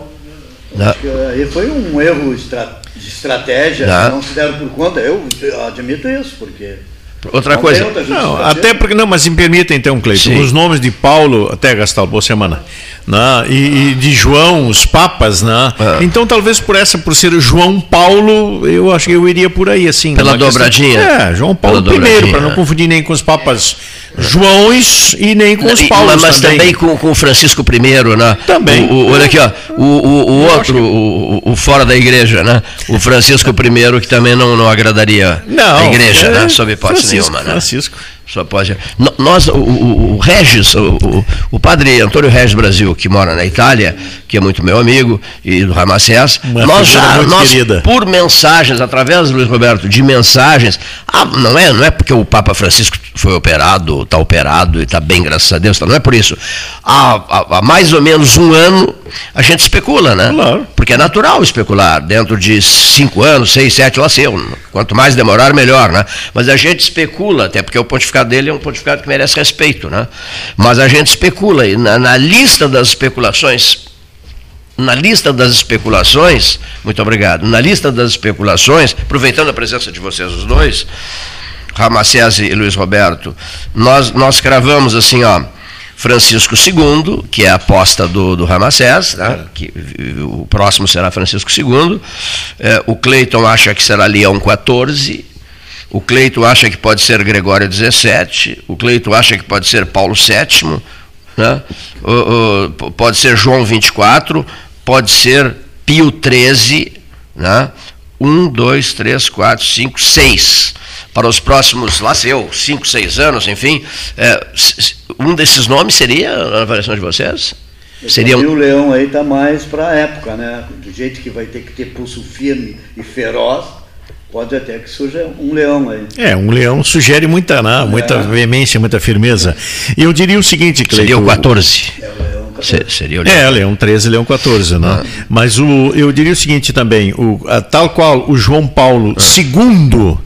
né? Aí foi um erro de estratégia, né? não se deram por conta, eu admito isso, porque Outra não coisa. Não, até porque não, mas me permita então, Cleiton, os nomes de Paulo, até Gastal, boa semana. Né? E, e, de João, os papas, né? É. Então talvez por essa, por ser João Paulo, eu acho que eu iria por aí assim. Pela dobradinha. Questão, é, João Paulo I, para não confundir nem com os papas Joões e nem com os Paulos Mas também, também com, com Francisco I, né? Também. O, o, olha aqui, ó, o, o, outro, o, o, fora da igreja, né? O Francisco I, que também não, não agradaria não, a igreja, né? é, né? Sob hipótese Francisco, nenhuma, né? Francisco. Só pode. Nós, o, o, o Regis, o, o, padre Antônio Regis Brasil, que mora na Itália, que é muito meu amigo, e do Ramacés, nós já, nós, por mensagens, através do Luiz Roberto, de mensagens, ah, não é, não é porque o Papa Francisco foi operado, está operado e está bem, graças a Deus, tá, não é por isso. Há, há, há, mais ou menos um ano a gente especula, né? Claro. Porque é natural especular. Dentro de cinco anos, seis, sete, lá sei, quanto mais demorar, melhor, né? Mas a gente especula, até porque o pontificado dele é um pontificado que merece respeito, né? Mas a gente especula, e na, na lista das especulações na lista das especulações, muito obrigado, na lista das especulações, aproveitando a presença de vocês os dois, Ramacés e Luiz Roberto, nós, nós cravamos assim, ó, Francisco II, que é a aposta do, do Ramacés, né, que, o próximo será Francisco II, é, o Cleiton acha que será Leão XIV, o Cleiton acha que pode ser Gregório XVII, o Cleiton acha que pode ser Paulo VII, né, o, o, pode ser João XXIV, pode ser Pio XIII, né, 1, 2, 3, 4, 5, 6 para os próximos, lá sei eu, cinco, seis anos, enfim, é, um desses nomes seria a avaliação de vocês? Seria um... o leão aí está mais para a época, né? Do jeito que vai ter que ter pulso firme e feroz, pode até que surja um leão aí. É, um leão sugere muita, né, muita é. veemência, muita firmeza. E eu diria o seguinte, Cleiton... Seria o 14. É, o leão 14. Seria o leão. É, leão 13, leão 14, né? Ah. Mas o, eu diria o seguinte também, o, a, tal qual o João Paulo ah. II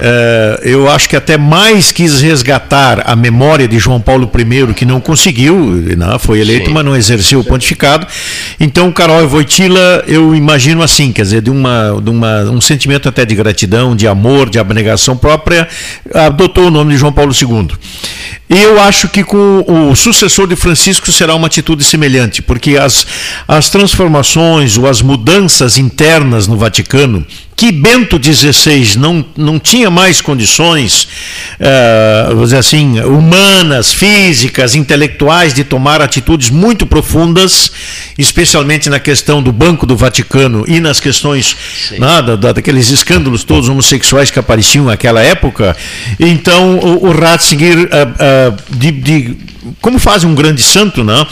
é, eu acho que até mais quis resgatar a memória de João Paulo I, que não conseguiu, não, né, foi eleito, Sim. mas não exerceu o pontificado. Então, Carol Voitila, eu imagino assim, quer dizer, de, uma, de uma, um sentimento até de gratidão, de amor, de abnegação própria, adotou o nome de João Paulo II. E eu acho que com o sucessor de Francisco será uma atitude semelhante, porque as, as transformações ou as mudanças internas no Vaticano, que Bento XVI não, não tinha mais condições, uh, vamos dizer assim, humanas, físicas, intelectuais, de tomar atitudes muito profundas, especialmente na questão do Banco do Vaticano e nas questões nada, daqueles escândalos todos homossexuais que apareciam naquela época. Então, o, o Ratzinger, uh, uh, de, de, como faz um grande santo, não?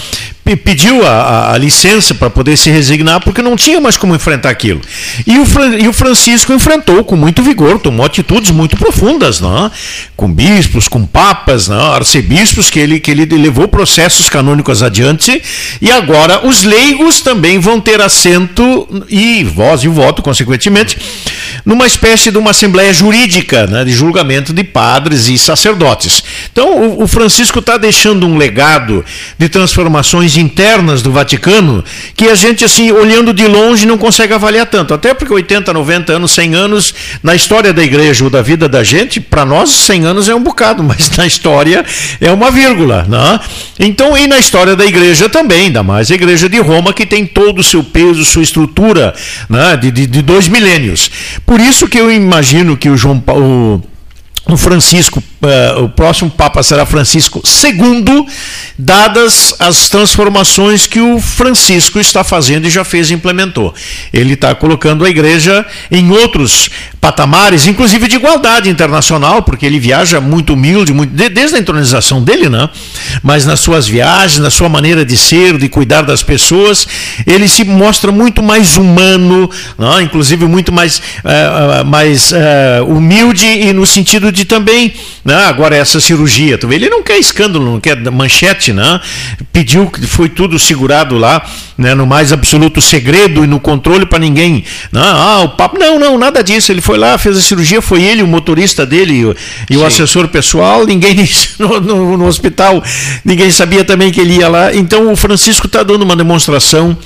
Pediu a, a licença para poder se resignar porque não tinha mais como enfrentar aquilo. E o, e o Francisco enfrentou com muito vigor, tomou atitudes muito profundas, não? com bispos, com papas, não? arcebispos, que ele, que ele levou processos canônicos adiante, e agora os leigos também vão ter assento e voz e voto, consequentemente, numa espécie de uma assembleia jurídica né? de julgamento de padres e sacerdotes. Então, o, o Francisco está deixando um legado de transformações internas do Vaticano que a gente, assim, olhando de longe, não consegue avaliar tanto. Até porque 80, 90 anos, 100 anos, na história da igreja ou da vida da gente, para nós, 100 anos é um bocado, (laughs) mas na história é uma vírgula. Né? Então, e na história da igreja também, ainda mais a igreja de Roma, que tem todo o seu peso, sua estrutura né, de, de, de dois milênios. Por isso que eu imagino que o João Paulo Francisco, uh, o próximo Papa será Francisco II, dadas as transformações que o Francisco está fazendo e já fez e implementou. Ele está colocando a igreja em outros patamares, inclusive de igualdade internacional, porque ele viaja muito humilde, muito, desde a entronização dele, né? mas nas suas viagens, na sua maneira de ser, de cuidar das pessoas, ele se mostra muito mais humano, né? inclusive muito mais, uh, mais uh, humilde e no sentido de também, né? agora essa cirurgia, ele não quer escândalo, não quer manchete, né? pediu que foi tudo segurado lá, né? no mais absoluto segredo e no controle para ninguém, né? ah, o papo, não, não, nada disso, ele foi lá, fez a cirurgia, foi ele, o motorista dele e o assessor pessoal, ninguém (laughs) no, no, no, hospital, ninguém sabia também que ele ia lá. Então o Francisco está dando uma demonstração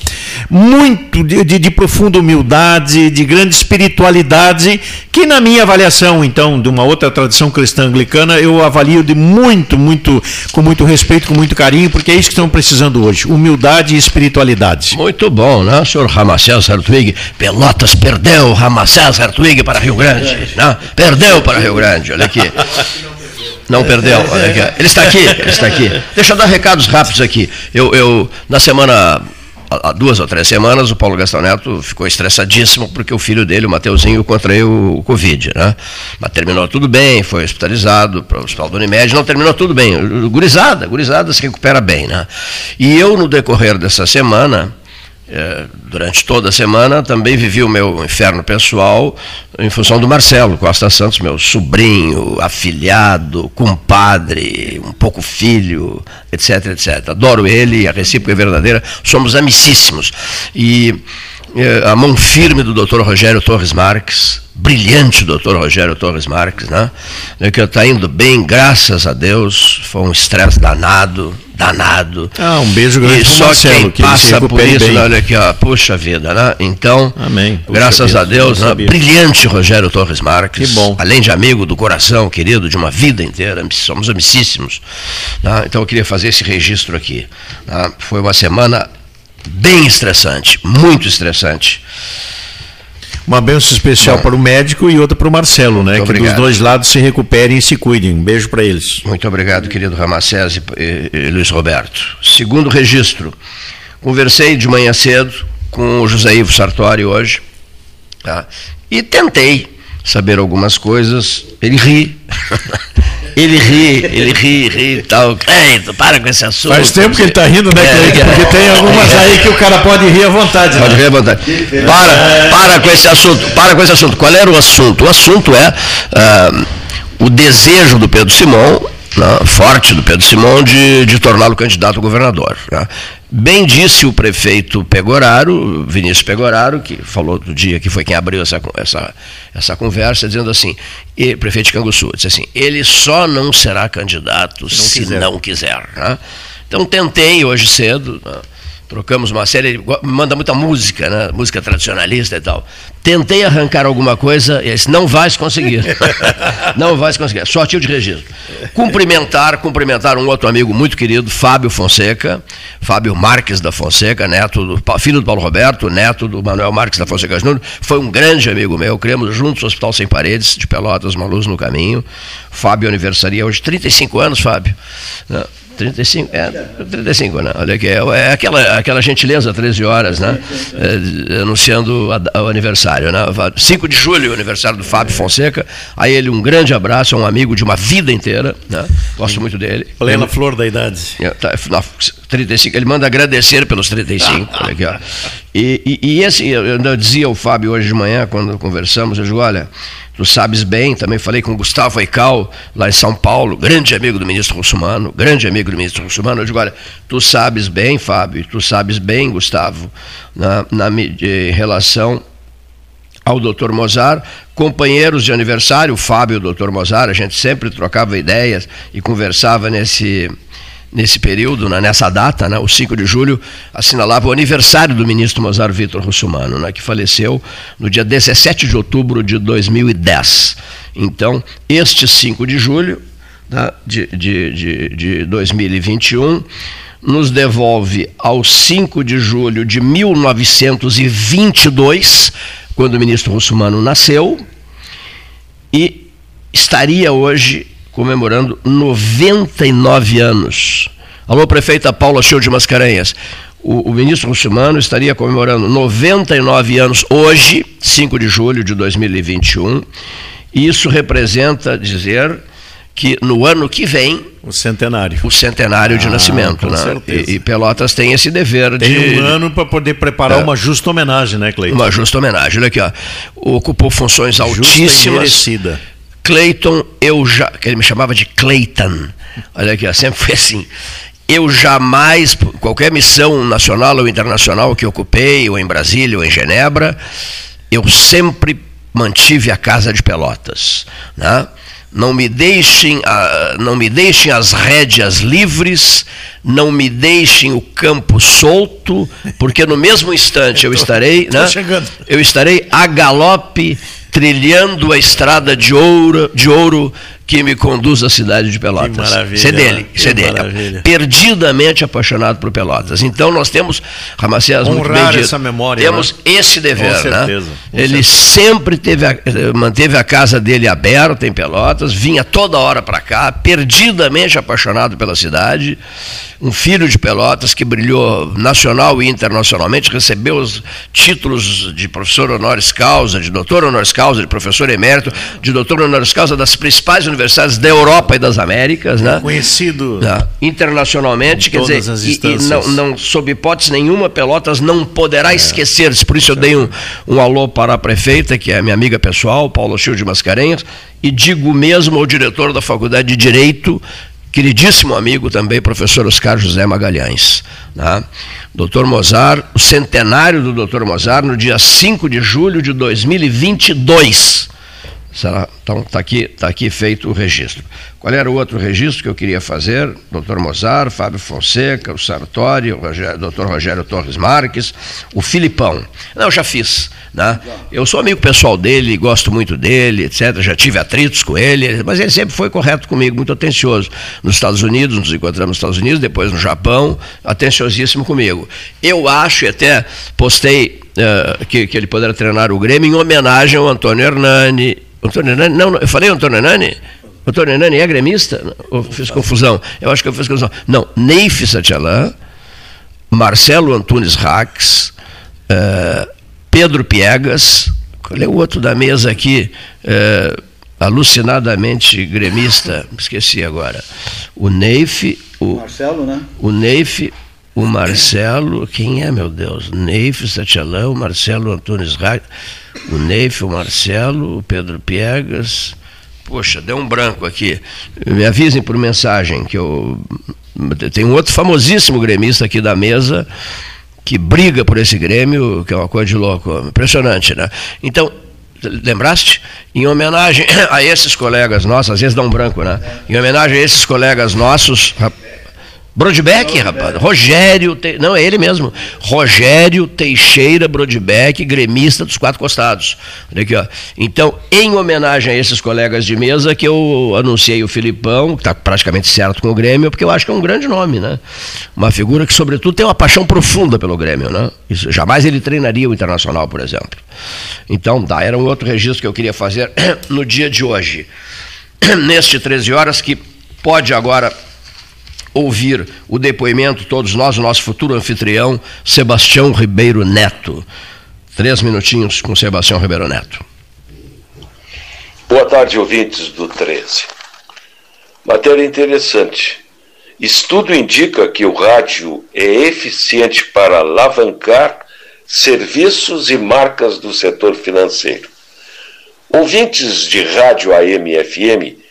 muito de, de, de, profunda humildade, de grande espiritualidade, que na minha avaliação, então, de uma outra tradição cristã anglicana, eu avalio de muito, muito, com muito respeito, com muito carinho, porque é isso que estamos precisando hoje: humildade e espiritualidade. Muito bom, né, senhor Ramacés Hartwig? Pelotas perdeu Ramacés Hartwig para Rio Grande. Né? Perdeu para Rio Grande, olha aqui. Não perdeu, olha aqui. Ele está aqui, ele está aqui. Deixa eu dar recados rápidos aqui. Eu, eu na semana há duas ou três semanas, o Paulo Gastão Neto ficou estressadíssimo porque o filho dele, o Mateuzinho, contraiu o Covid, né? Mas terminou tudo bem, foi hospitalizado para o Hospital do Unimed, não terminou tudo bem. Gurizada, gurizada se recupera bem, né? E eu, no decorrer dessa semana, durante toda a semana, também vivi o meu inferno pessoal em função do Marcelo Costa Santos, meu sobrinho, afilhado, compadre, um pouco filho, etc, etc. Adoro ele, a recíproca é verdadeira, somos amicíssimos. E é, a mão firme do Dr. Rogério Torres Marques, brilhante doutor Rogério Torres Marques, né? Que está indo bem, graças a Deus. Foi um estresse danado, danado. Ah, um beijo grande e só Marcelo, quem que passa por isso, né? olha aqui, ó, puxa vida, né? Então, Amém. Puxa graças vida, a Deus, né? brilhante Rogério Torres Marques. Que bom. Além de amigo do coração, querido, de uma vida inteira, somos amicíssimos. Né? Então eu queria fazer esse registro aqui. Né? Foi uma semana bem estressante, muito estressante. Uma benção especial para o médico e outra para o Marcelo, né? Muito que obrigado. dos dois lados se recuperem e se cuidem. Um beijo para eles. Muito obrigado, querido Ramacés e, e, Luiz Roberto. Segundo registro, conversei de manhã cedo com o José Ivo Sartori hoje tá? e tentei saber algumas coisas. Ele ri. (laughs) ele ri, ele ri, ri e tal. Cleito, para com esse assunto. Faz tempo que ele está rindo, né, É, Cleito? Porque tem algumas aí que o cara pode rir à vontade. Pode né? rir à vontade. Para, para com esse assunto. Para com esse assunto. Qual era o assunto? O assunto é ah, o desejo do Pedro Simão, né, forte do Pedro Simão, de, de torná-lo candidato a governador. né. Bem disse o prefeito Pegoraro, Vinícius Pegoraro, que falou do dia que foi quem abriu essa, essa, essa conversa, dizendo assim, e, prefeito de Canguçu, disse assim, ele só não será candidato se quiser. não quiser. né. Então tentei hoje cedo, né, trocamos uma série, manda muita música, né? música tradicionalista e tal. Tentei arrancar alguma coisa, e disse, não vais conseguir. (laughs) não vais conseguir, só ativo de registro. Cumprimentar, cumprimentar um outro amigo muito querido, Fábio Fonseca, Fábio Marques da Fonseca, neto do, filho do Paulo Roberto, neto do Manuel Marques da Fonseca Júnior, foi um grande amigo meu, criamos juntos o Hospital Sem Paredes, de Pelotas, uma luz no caminho. Fábio aniversaria hoje 35 anos, Fábio. Né? 35, é, 35, né? Olha aqui, é, é aquela, aquela gentileza, 13 horas, né? É, anunciando a- o aniversário, né? 5 de julho, aniversário do Fábio Fonseca. A ele um grande abraço, é um amigo de uma vida inteira, né? Gosto muito dele. Plena flor da idade. É, tá, na 35, ele manda agradecer pelos 35. olha aqui, ó. E, e, e esse, eu ainda dizia ao Fábio hoje de manhã, quando conversamos, eu digo, olha, tu sabes bem, também falei com o Gustavo Eical, lá em São Paulo, grande amigo do ministro Russumano, grande amigo do ministro Russumano, eu digo, olha, tu sabes bem, Fábio, tu sabes bem, Gustavo, na, na, em relação ao Dr. Mozart, companheiros de aniversário, o Fábio e o Dr. Mozart, a gente sempre trocava ideias e conversava nesse, nesse período, né, nessa data, né, o 5 de julho, assinalava o aniversário do ministro Mozart Vitor Russumano, né, que faleceu no dia 17 de outubro de 2010. Então, este 5 de julho né, de, de, de, de 2021 nos devolve ao 5 de julho de 1922, quando o ministro Russumano nasceu, e estaria hoje comemorando 99 anos. Alô, prefeita Paula Show de Mascarenhas. O, o ministro Russumano estaria comemorando 99 anos hoje, 5 de julho de 2021. E isso representa dizer que no ano que vem O centenário. o centenário de Ah, nascimento, com né? certeza. E, e Pelotas tem esse dever Tem de um ano para poder preparar É. uma justa homenagem, né, Cleiton? uma justa homenagem. Olha aqui, ó. Ocupou funções Justa e altíssimas. merecida. Clayton, eu já. que Ele me chamava de Clayton. Olha aqui, ó, sempre foi assim. Eu jamais, qualquer missão nacional ou internacional que ocupei, ou em Brasília, ou em Genebra, eu sempre mantive a casa de Pelotas. Né? Não me deixem, ah, não me deixem as rédeas livres, não me deixem o campo solto, porque no mesmo instante eu (laughs) estarei, né? chegando. eu estarei a galope trilhando a estrada de ouro, de ouro que me conduz à cidade de Pelotas. Que maravilha, Isso é dele, isso é dele. maravilha. Perdidamente apaixonado por Pelotas. Então nós temos, Ramacés, muito bem dito, essa memória, temos né? esse dever, Com né? certeza, com Ele sempre teve a- manteve a casa dele aberta em Pelotas, vinha toda hora para cá, perdidamente apaixonado pela cidade. Um filho de Pelotas que brilhou nacional e internacionalmente, recebeu os títulos de professor honoris causa, de doutor honoris causa, de professor emérito, de doutor honoris causa das principais universidades da Europa e das Américas, né? Conhecido. Né? internacionalmente, quer dizer, e- e, não, não, sob hipótese nenhuma, Pelotas não poderá esquecer-se. Por isso eu dei um, um alô para a prefeita, que é minha amiga pessoal, Paula Chil de Mascarenhas, e digo mesmo ao diretor da Faculdade de Direito, queridíssimo amigo também, professor Oscar José Magalhães. Né? Doutor Mozart, o centenário do doutor Mozart, no dia 5 de julho de 2022. Será? Então está aqui, tá aqui feito o registro. Qual era o outro registro que eu queria fazer? Doutor Mozart, Fábio Fonseca, o Sartori, o Rogério, doutor Rogério Torres Marques, o Filipão. Não, já fiz. Né? Eu sou amigo pessoal dele, gosto muito dele, etc. Já tive atritos com ele, mas ele sempre foi correto comigo, muito atencioso. Nos Estados Unidos, nos encontramos nos Estados Unidos, depois no Japão, atenciosíssimo comigo. Eu acho, e até postei eh, que, que ele poderá treinar o Grêmio em homenagem ao Antônio Hernani. Antônio Hernani? Não, não, eu falei Antônio Hernani? Antônio Hernani é gremista? Eu fiz confusão. Eu acho que eu fiz confusão. Não, Neif Satyalan, Marcelo Antunes Rax, eh, Pedro Piegas, qual é o outro da mesa aqui? Eh, alucinadamente gremista, esqueci agora. O Neif, o Marcelo, né? O Neif, o Marcelo, quem é, meu Deus? Neif, Satialão, o Marcelo Antunes Raio, o Neif, o Marcelo, o Pedro Piegas. Poxa, deu um branco aqui. Me avisem por mensagem que eu tem um outro famosíssimo gremista aqui da mesa que briga por esse Grêmio, que é uma coisa de louco, impressionante, né? Então, lembraste? Em homenagem (coughs) a esses colegas nossos, às vezes dá um branco, né? Em homenagem a esses colegas nossos, Brodbeck, rapaz. Rogério, Te... não, é ele mesmo. Rogério Teixeira Brodbeck, gremista dos quatro costados. Olha aqui, ó. Então, em homenagem a esses colegas de mesa, que eu anunciei o Filipão, que está praticamente certo com o Grêmio, porque eu acho que é um grande nome, né? Uma figura que, sobretudo, tem uma paixão profunda pelo Grêmio, né? Isso, jamais ele treinaria o Internacional, por exemplo. Então, dá, era um outro registro que eu queria fazer (clears throat) no dia de hoje. (clears throat) Neste 13 horas, que pode agora ouvir o depoimento, todos nós, o nosso futuro anfitrião, Sebastião Ribeiro Neto. Três minutinhos com Sebastião Ribeiro Neto. Boa tarde, ouvintes do 13. Matéria interessante. Estudo indica que o rádio é eficiente para alavancar serviços e marcas do setor financeiro. Ouvintes de rádio AM e FM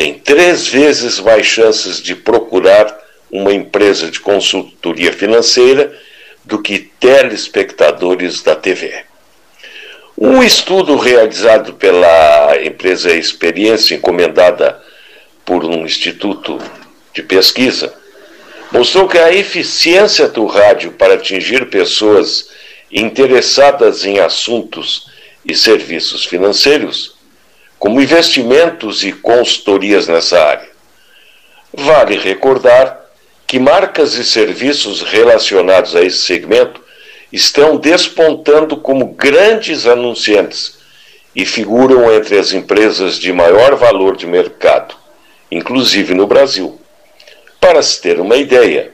tem três vezes mais chances de procurar uma empresa de consultoria financeira do que telespectadores da TV. Um estudo realizado pela empresa Experiência, encomendada por um instituto de pesquisa, mostrou que a eficiência do rádio para atingir pessoas interessadas em assuntos e serviços financeiros como investimentos e consultorias nessa área. Vale recordar que marcas e serviços relacionados a esse segmento estão despontando como grandes anunciantes e figuram entre as empresas de maior valor de mercado, inclusive no Brasil. Para se ter uma ideia,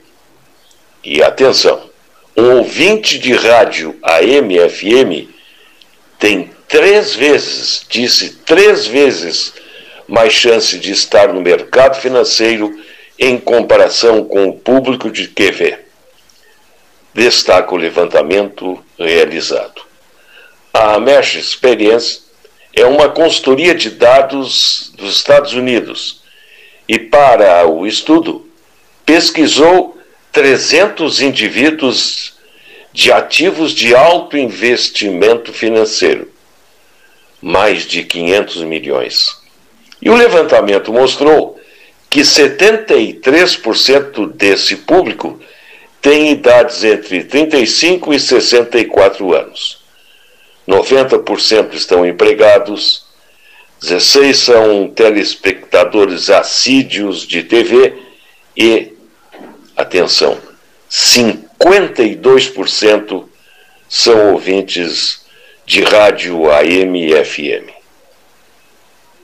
e atenção, um ouvinte de rádio AM/FM tem três vezes, disse três vezes, mais chance de estar no mercado financeiro em comparação com o público de QV. Destaca o levantamento realizado. A Mesh Experience é uma consultoria de dados dos Estados Unidos e, para o estudo, pesquisou 300 indivíduos de ativos de alto investimento financeiro mais de 500 milhões. E o levantamento mostrou que 73% desse público tem idades entre 35 e 64 anos. 90% estão empregados, 16 são telespectadores assíduos de TV e, atenção, 52% são ouvintes de rádio AM e FM.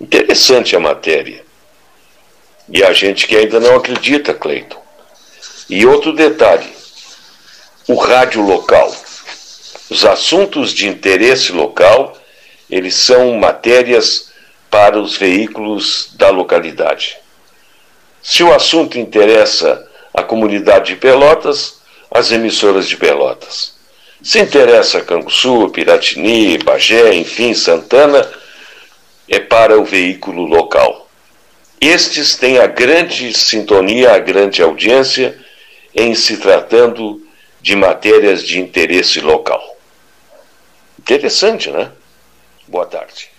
Interessante a matéria. E a gente que ainda não acredita, Cleiton. E outro detalhe: o rádio local. Os assuntos de interesse local, eles são matérias para os veículos da localidade. Se o assunto interessa a comunidade de Pelotas, as emissoras de Pelotas. Se interessa Canguçu, Piratini, Bagé, enfim, Santana, é para o veículo local. Estes têm a grande sintonia, a grande audiência em se tratando de matérias de interesse local. Interessante, né? Boa tarde.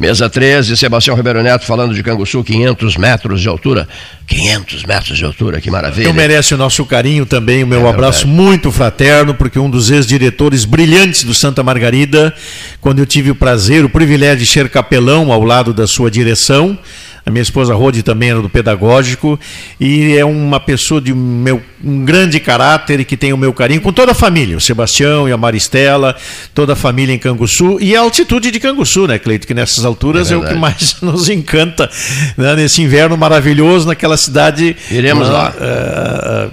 Mesa 13, Sebastião Ribeiro Neto falando de Canguçu, 500 metros de altura. 500 metros de altura, que maravilha. Então merece o nosso carinho também, o meu é abraço muito fraterno, porque um dos ex-diretores brilhantes do Santa Margarida, quando eu tive o prazer, o privilégio de ser capelão ao lado da sua direção, a minha esposa Rode também era do pedagógico e é uma pessoa de meu, um grande caráter e que tem o meu carinho com toda a família, o Sebastião e a Maristela, toda a família em Canguçu e a altitude de Canguçu, né, Cleito? Que nessas alturas é, é o que mais (laughs) nos encanta, né? nesse inverno maravilhoso, naquela cidade Iremos uh, lá.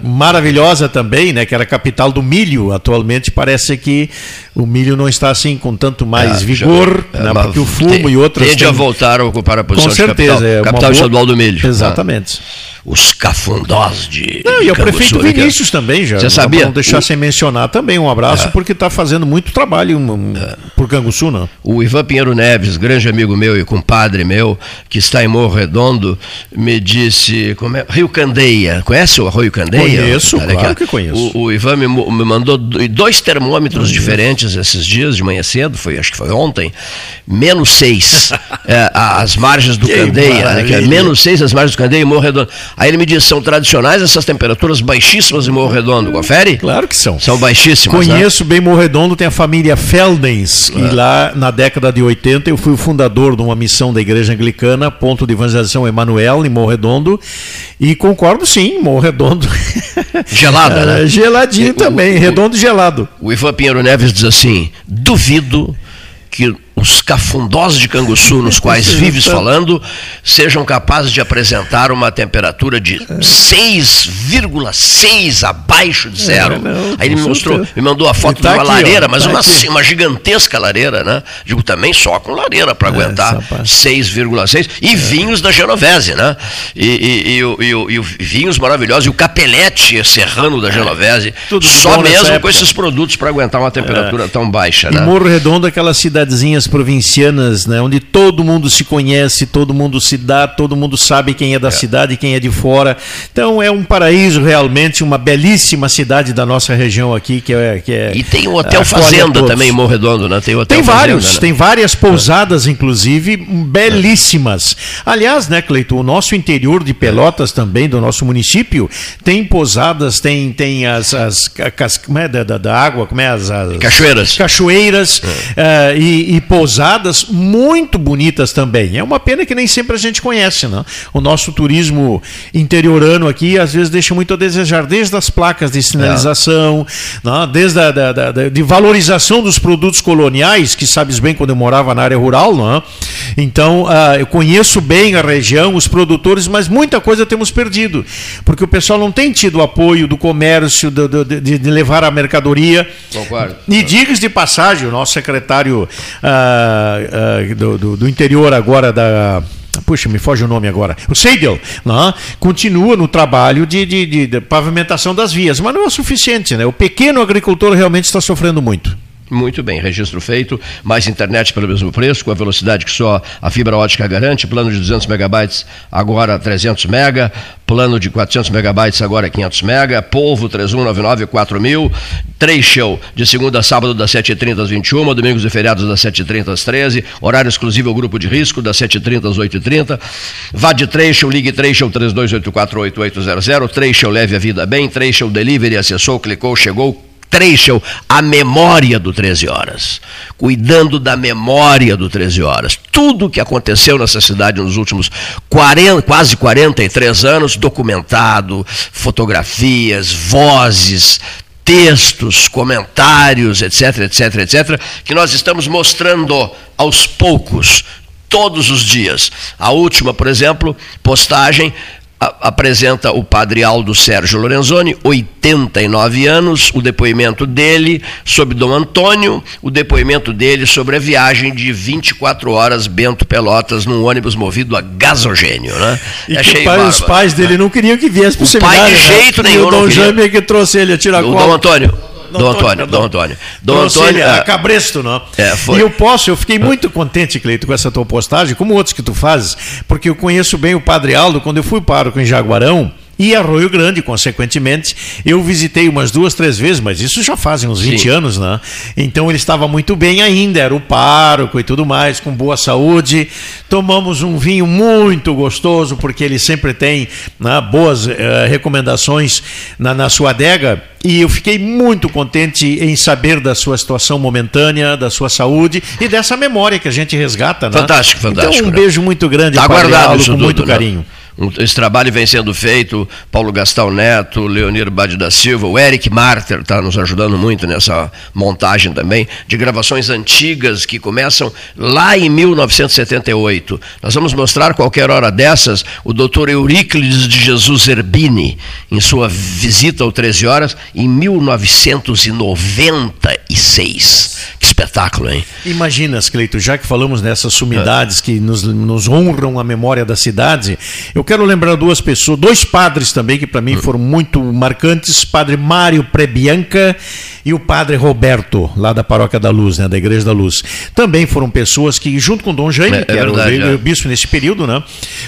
Uh, maravilhosa também, né? Que era a capital do milho. Atualmente parece que o milho não está assim com tanto mais É, vigor, já- né, é, mas porque o fumo te- e outras Tende a têm- voltar a ocupar a posição Com certeza, de capital, é capital boa- estadual do milho. Exatamente. Ah, Os cafundós de. Não, de e o Canguçu, prefeito né, é- Vinícius também já. Você sabia? Não deixar O- sem mencionar também um abraço, É. porque está fazendo muito trabalho um, um, por Canguçu, não? O Ivan Pinheiro Neves, grande amigo meu e compadre meu, que está em Morro Redondo, me disse. Como é? Rio Candeia. Conhece o Arroio Candeia? Conheço, Olha claro aqui, ó. que conheço. O, o Ivan me, me mandou do- dois termômetros diferentes esses dias, de manhã cedo, foi, acho que foi ontem. Menos seis. (laughs) é, as margens do Que Candeia, né, é menos seis as margens do Candeia e Morro Redondo. Aí ele me disse: são tradicionais essas temperaturas baixíssimas em Morro Redondo, confere? Claro que são. São baixíssimas. né? Conheço bem Morredondo, tem a família Feldens, É. e lá na década de 80 eu fui o fundador de uma missão da Igreja Anglicana, ponto de evangelização Emanuel, em Morredondo, e concordo sim, Morredondo. (laughs) Gelada, né? (laughs) Geladinho também, redondo e gelado. O Ivan Pinheiro Neves diz assim: duvido que os cafundós de Canguçu, nos quais (laughs) vives falando, sejam capazes de apresentar uma temperatura de 6,6 abaixo de zero. É, não, Aí ele me mostrou, me mandou a foto Tá de uma aqui, ó, lareira, mas tá uma, aqui. uma gigantesca lareira, né? Digo, também só com lareira para aguentar 6,6 e vinhos da Genovese, né? E, e- e o- e e vinhos maravilhosos, e o capelete serrano da Genovese, Tudo só mesmo com esses produtos para aguentar uma temperatura tão baixa, E né? Morro Redondo, aquelas cidadezinhas provincianas, né, onde todo mundo se conhece, todo mundo se dá, todo mundo sabe quem é da cidade e quem é de fora. Então é um paraíso realmente, uma belíssima cidade da nossa região aqui, que é. Que é E tem o Hotel Fazenda também em Morro Redondo, né? Tem o Hotel Tem Fazenda, vários, né? tem várias pousadas, inclusive, belíssimas. Aliás, né, Cleito, o nosso interior de Pelotas também, do nosso município, tem pousadas, tem, tem as, as cas- como é da, da, água, como é as, as Cachoeiras. cachoeiras eh, e, e pousadas muito bonitas também. É uma pena que nem sempre a gente conhece, né? O nosso turismo interiorano aqui às vezes deixa muito a desejar, desde as placas de sinalização, né? desde a da, da- de valorização dos produtos coloniais, que sabes bem quando eu morava na área rural, né? Então ah, eu conheço bem a região, os produtores, mas muita coisa temos perdido, porque o pessoal não tem tido o apoio do comércio, do- do- de, de levar a mercadoria. Concordo. E digas de passagem, o nosso secretário ah, do, do- do interior agora da. Puxa, me foge o nome agora. O Seidel né, continua no trabalho de, de- de- de pavimentação das vias, mas não é o suficiente. Né? O pequeno agricultor realmente está sofrendo muito. Muito bem, registro feito. Mais internet pelo mesmo preço, com a velocidade que só a fibra ótica garante. Plano de 200 megabytes, agora 300 mega. Plano de 400 megabytes, agora 500 mega. Polvo 3199-4000. Trecho de segunda a sábado, das 7h30 às 21 Domingos e feriados, das 7h30 às 13 Horário exclusivo ao grupo de risco, das 7h30 às 8h30. Vá de Trecho, ligue Trecho 32848800. Trecho, leve a vida bem. Trecho, delivery, acessou, clicou, chegou. Trecho, a memória do 13 Horas. Cuidando da memória do 13 Horas. Tudo o que aconteceu nessa cidade nos últimos 40, quase 43 anos, documentado, fotografias, vozes, textos, comentários, etc, etc, etc, que nós estamos mostrando aos poucos, todos os dias. A última, por exemplo, postagem apresenta o padre Aldo Sérgio Lorenzoni, 89 anos, o depoimento dele sobre Dom Antônio, o depoimento dele sobre a viagem de 24 horas Bento Pelotas num ônibus movido a gasogênio, né? E que Achei o pai- os pais dele não queriam que viesse para o O pai seminário. de né? jeito E nenhum o não Dom. Jaime é que trouxe ele a tirar O. Dom Antônio. Dom Antônio, Dom Antônio. Dom Trouxe Antônio. a ah, Cabresto, não? É, foi. E eu posso, eu fiquei muito contente, Cleito, com essa tua postagem, como outros que tu fazes, porque eu conheço bem o Padre Aldo, quando eu fui pároco em Jaguarão, e Arroio Grande, consequentemente, eu visitei umas duas, três vezes, mas isso já fazem uns 20 Sim. anos, né? Então ele estava muito bem ainda, era o pároco e tudo mais, com boa saúde. Tomamos um vinho muito gostoso, porque ele sempre tem né, boas eh, recomendações na, na sua adega. E eu fiquei muito contente em saber da sua situação momentânea, da sua saúde e dessa memória que a gente resgata, né? Fantástico, fantástico, Então um né? beijo muito grande, Tá Aldo, isso com tudo, muito né? Esse trabalho vem sendo feito, Paulo Gastão Neto, Leonir Bade da Silva, o Eric Marter está nos ajudando muito nessa montagem também, de gravações antigas que começam lá em 1978. Nós vamos mostrar qualquer hora dessas o doutor Euríclides de Jesus Erbini, em sua visita ao 13 horas, em 1996. Espetáculo, hein? Imagina, Cleito, já que falamos nessas sumidades que nos, nos honram a memória da cidade, eu quero lembrar duas pessoas, dois padres também que para mim foram muito marcantes, padre Mário Prebianca e o padre Roberto, lá da Paróquia da Luz, né, da Igreja da Luz. Também foram pessoas que, junto com Dom Jaime, É, é que era verdade, o, é. o bispo nesse período, né,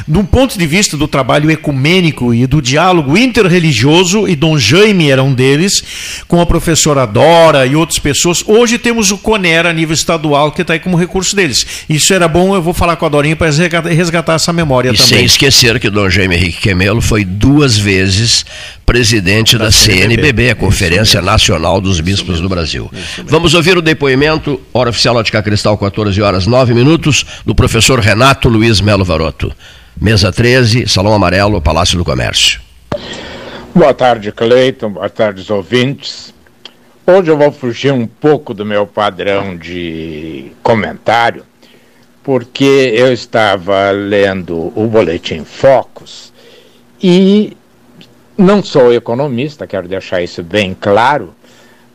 um ponto de vista do trabalho ecumênico e do diálogo interreligioso, e Dom Jaime era um deles, com a professora Dora e outras pessoas. Hoje temos o Conera a nível estadual, que está aí como recurso deles. Isso era bom, eu vou falar com a Dorinha para resgatar, resgatar essa memória E sem também. esquecer que Dom Jaime Henrique Quemelo foi duas vezes presidente da, CNBB, a Conferência Nacional dos Bispos do Brasil. Vamos ouvir o depoimento, hora oficial Ótica Cristal, 14 horas 9 minutos, do professor Renato Luiz Melo Varoto. Mesa 13, Salão Amarelo, Palácio do Comércio. Boa tarde, Cleiton. Boa tarde, os ouvintes. Hoje eu vou fugir um pouco do meu padrão de comentário, porque eu estava lendo o Boletim Focus e não sou economista, quero deixar isso bem claro,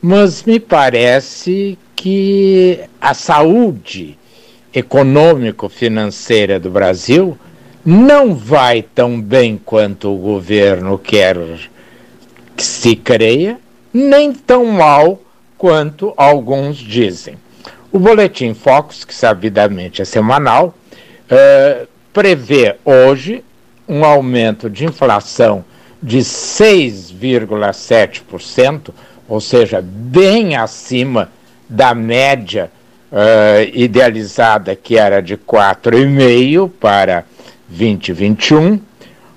mas me parece que a saúde econômico-financeira do Brasil não vai tão bem quanto o governo quer que se creia, nem tão mal quanto alguns dizem. O Boletim Focus, que sabidamente é semanal, eh, prevê hoje um aumento de inflação de 6,7%, ou seja, bem acima da média eh, idealizada, que era de 4,5% para 2021.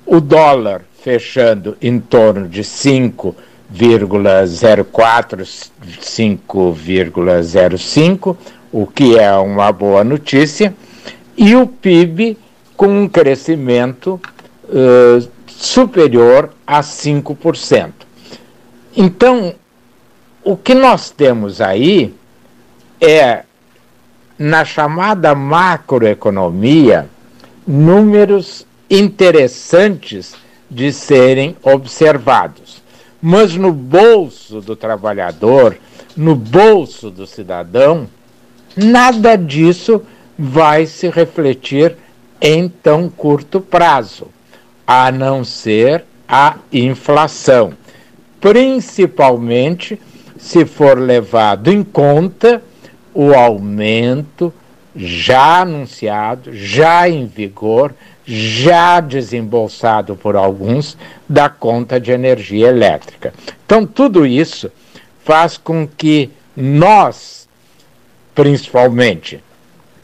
O dólar fechando em torno de 5,04, 5,05, o que é uma boa notícia, e o PIB com um crescimento eh, superior a 5%. Então, o que nós temos aí é, na chamada macroeconomia, números interessantes de serem observados. Mas no bolso do trabalhador, no bolso do cidadão, nada disso vai se refletir em tão curto prazo, a não ser a inflação. Principalmente se for levado em conta o aumento já anunciado, já em vigor, já desembolsado por alguns da conta de energia elétrica. Então, tudo isso faz com que nós, principalmente,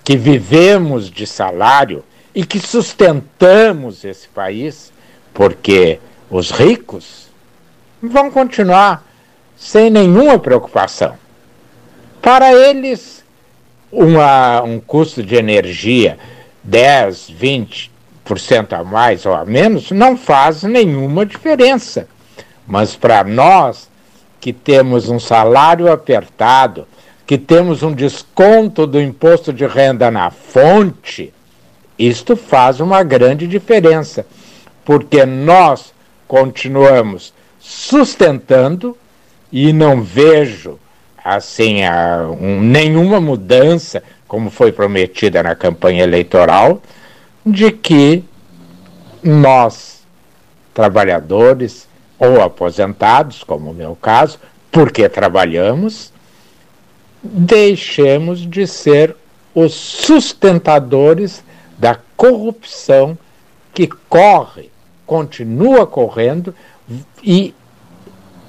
que vivemos de salário e que sustentamos esse país, porque os ricos vão continuar sem nenhuma preocupação. Para eles, uma, um custo de energia 10, 20% a mais ou a menos não faz nenhuma diferença. Mas para nós, que temos um salário apertado, que temos um desconto do imposto de renda na fonte, isto faz uma grande diferença, porque nós continuamos sustentando e não vejo assim a, um, nenhuma mudança, como foi prometida na campanha eleitoral, de que nós, trabalhadores ou aposentados, como o meu caso, porque trabalhamos, deixemos de ser os sustentadores da corrupção que corre, continua correndo e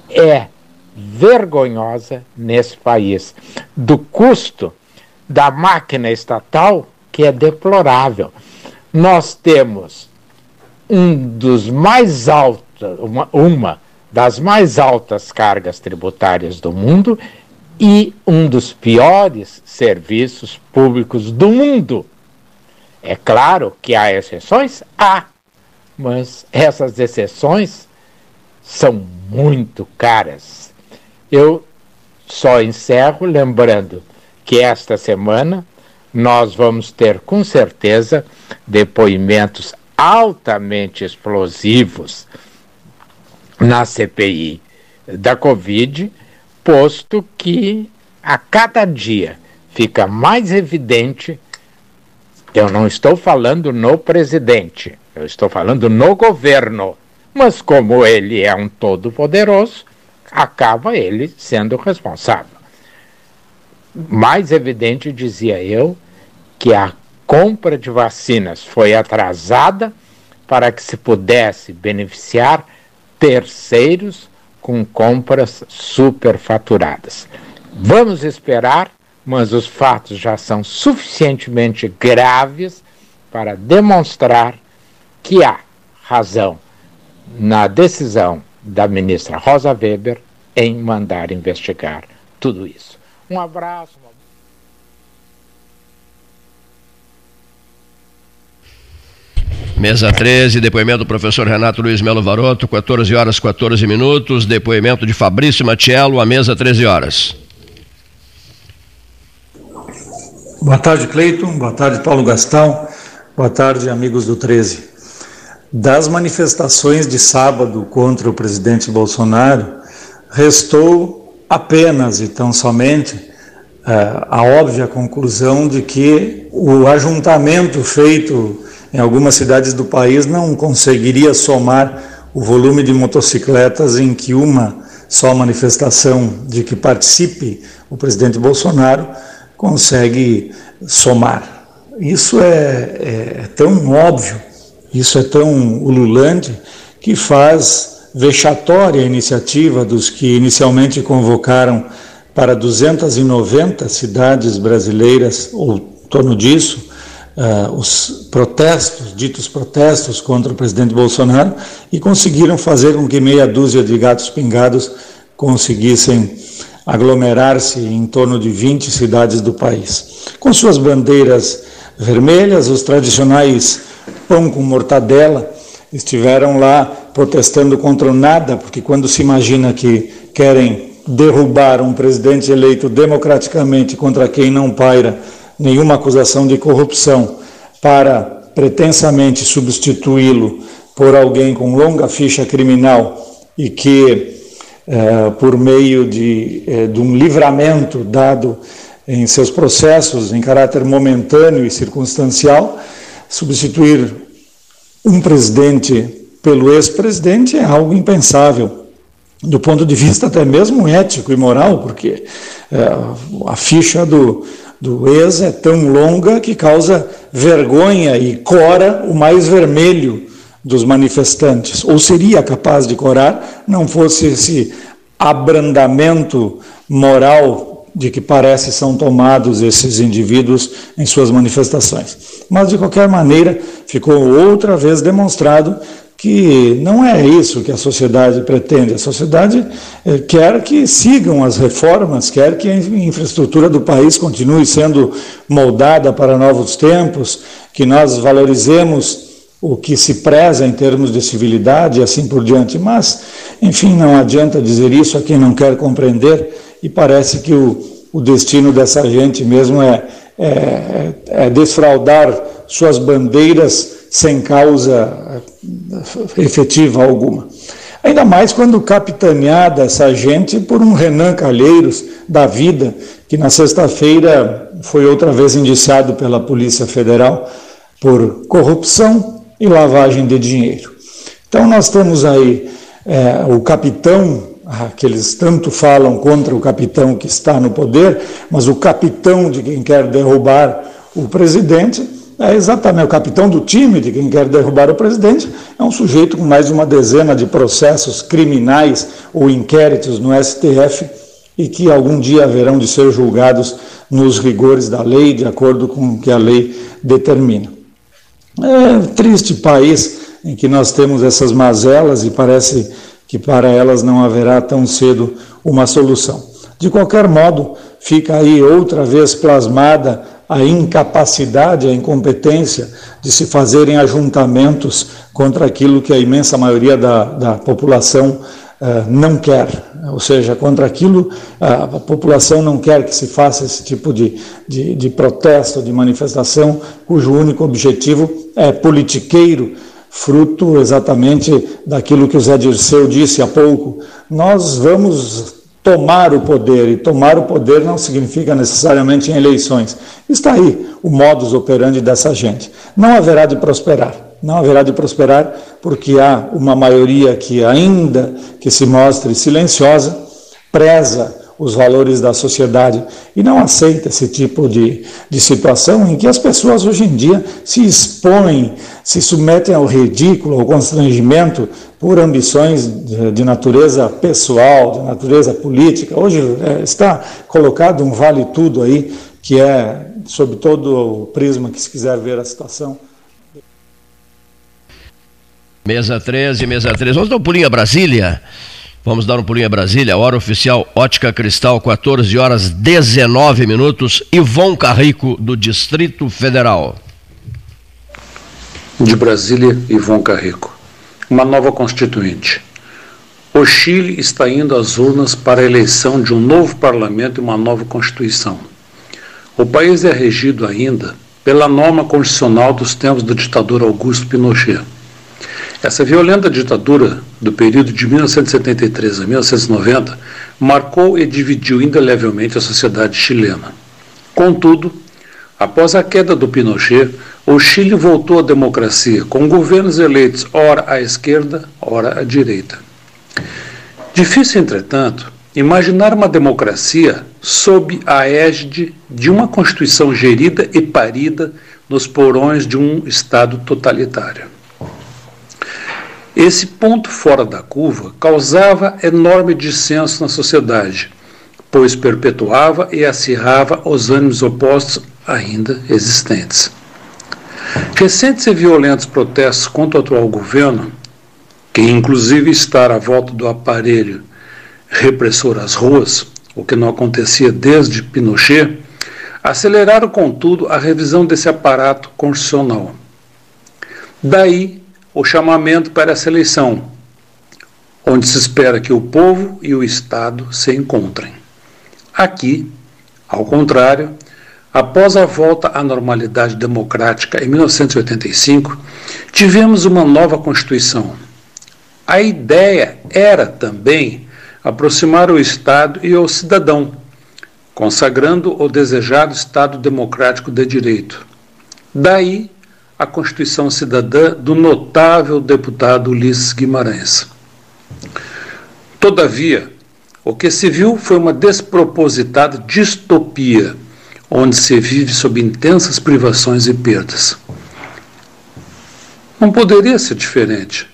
é vergonhosa nesse país, do custo da máquina estatal que é deplorável. Nós temos um dos mais altos, uma, uma das mais altas cargas tributárias do mundo e um dos piores serviços públicos do mundo. É claro que há exceções? Há. mas essas exceções são muito caras. Eu só encerro lembrando que esta semana nós vamos ter com certeza depoimentos altamente explosivos na CPI da Covid, posto que a cada dia fica mais evidente. Eu não estou falando no presidente, eu estou falando no governo. Mas como ele é um todo-poderoso, acaba ele sendo responsável. Mais evidente, dizia eu, que a compra de vacinas foi atrasada para que se pudesse beneficiar terceiros com compras superfaturadas. Vamos esperar, mas os fatos já são suficientemente graves para demonstrar que há razão na decisão da ministra Rosa Weber em mandar investigar tudo isso. Um abraço. Mesa 13, depoimento do professor Renato Luiz Melo Varoto, 14 horas 14 minutos. Depoimento de Fabrício Matiello, a mesa 13 horas. Boa tarde, Cleiton. Boa tarde, Paulo Gastão. Boa tarde, amigos do 13. Das manifestações de sábado contra o presidente Bolsonaro, restou apenas e tão somente uh, a óbvia conclusão de que o ajuntamento feito em algumas cidades do país não conseguiria somar o volume de motocicletas em que uma só manifestação de que participe o presidente Bolsonaro consegue somar. Isso é, é, é tão óbvio, isso é tão ululante, que faz vexatória a iniciativa dos que inicialmente convocaram para 290 cidades brasileiras, ou em torno disso, uh, os protestos, ditos protestos contra o presidente Bolsonaro, e conseguiram fazer com que meia dúzia de gatos pingados conseguissem aglomerar-se em torno de 20 cidades do país. Com suas bandeiras vermelhas, os tradicionais pão com mortadela estiveram lá protestando contra o nada, porque quando se imagina que querem derrubar um presidente eleito democraticamente contra quem não paira nenhuma acusação de corrupção para pretensamente substituí-lo por alguém com longa ficha criminal e que, eh, por meio de, eh, de um livramento dado em seus processos em caráter momentâneo e circunstancial, substituir um presidente pelo ex-presidente é algo impensável, do ponto de vista até mesmo ético e moral, porque eh, a ficha do, do ex é tão longa que causa vergonha e cora o mais vermelho dos manifestantes, ou seria capaz de corar, não fosse esse abrandamento moral de que parece são tomados esses indivíduos em suas manifestações. Mas, de qualquer maneira, ficou outra vez demonstrado que não é isso que a sociedade pretende. A sociedade eh, quer que sigam as reformas, quer que a infraestrutura do país continue sendo moldada para novos tempos, que nós valorizemos o que se preza em termos de civilidade e assim por diante. Mas, enfim, não adianta dizer isso a quem não quer compreender, e parece que o, o destino dessa gente mesmo é, é, é desfraudar suas bandeiras sem causa eh, efetiva alguma. Ainda mais quando capitaneada essa gente por um Renan Calheiros da vida, que na sexta-feira foi outra vez indiciado pela Polícia Federal por corrupção e lavagem de dinheiro. Então nós temos aí é, o capitão, que eles tanto falam contra o capitão que está no poder, mas o capitão de quem quer derrubar o presidente, é exatamente o capitão do time de quem quer derrubar o presidente, é um sujeito com mais de uma dezena de processos criminais ou inquéritos no STF e que algum dia haverão de ser julgados nos rigores da lei, de acordo com o que a lei determina. É um triste país em que nós temos essas mazelas e parece que para elas não haverá tão cedo uma solução. De qualquer modo, fica aí outra vez plasmada a incapacidade, a incompetência de se fazerem ajuntamentos contra aquilo que a imensa maioria da, da população uh, não quer, ou seja, contra aquilo a, população não quer que se faça esse tipo de, de, de protesto, de manifestação, cujo único objetivo é politiqueiro, fruto exatamente daquilo que o Zé Dirceu disse há pouco. Nós vamos tomar o poder, e tomar o poder não significa necessariamente em eleições. Está aí o modus operandi dessa gente. Não haverá de prosperar, não haverá de prosperar porque há uma maioria que ainda que se mostre silenciosa, preza os valores da sociedade e não aceita esse tipo de, de situação em que as pessoas hoje em dia se expõem, se submetem ao ridículo, ao constrangimento por ambições de, de natureza pessoal, de natureza política. Hoje é, está colocado um vale tudo aí, que é, sob todo o prisma que se quiser ver a situação. Mesa 13, mesa 13. Vamos dar um pulinho a Brasília. Vamos dar um pulinho a Brasília, hora oficial Ótica Cristal, 14 horas 19 minutos. Ivon Carrico, do Distrito Federal. De Brasília, Ivon Carrico. Uma nova constituinte. O Chile está indo às urnas para a eleição de um novo parlamento e uma nova constituição. O país é regido ainda pela norma constitucional dos tempos do ditador Augusto Pinochet. Essa violenta ditadura do período de 1973 a 1990 marcou e dividiu indelevelmente a sociedade chilena. Contudo, após a queda do Pinochet, o Chile voltou à democracia, com governos eleitos ora à esquerda, ora à direita. Difícil, entretanto, imaginar uma democracia sob a égide de uma Constituição gerida e parida nos porões de um Estado totalitário. Esse ponto fora da curva causava enorme dissenso na sociedade, pois perpetuava e acirrava os ânimos opostos ainda existentes. Recentes e violentos protestos contra o atual governo, que inclusive está à volta do aparelho repressor às ruas, o que não acontecia desde Pinochet, aceleraram, contudo, a revisão desse aparato constitucional. Daí o chamamento para essa eleição, onde se espera que o povo e o Estado se encontrem. Aqui, ao contrário, após a volta à normalidade democrática em 1985, tivemos uma nova Constituição. A ideia era também aproximar o Estado e o cidadão, consagrando o desejado Estado democrático de direito. Daí a Constituição Cidadã do notável deputado Ulisses Guimarães. Todavia, o que se viu foi uma despropositada distopia, onde se vive sob intensas privações e perdas. Não poderia ser diferente,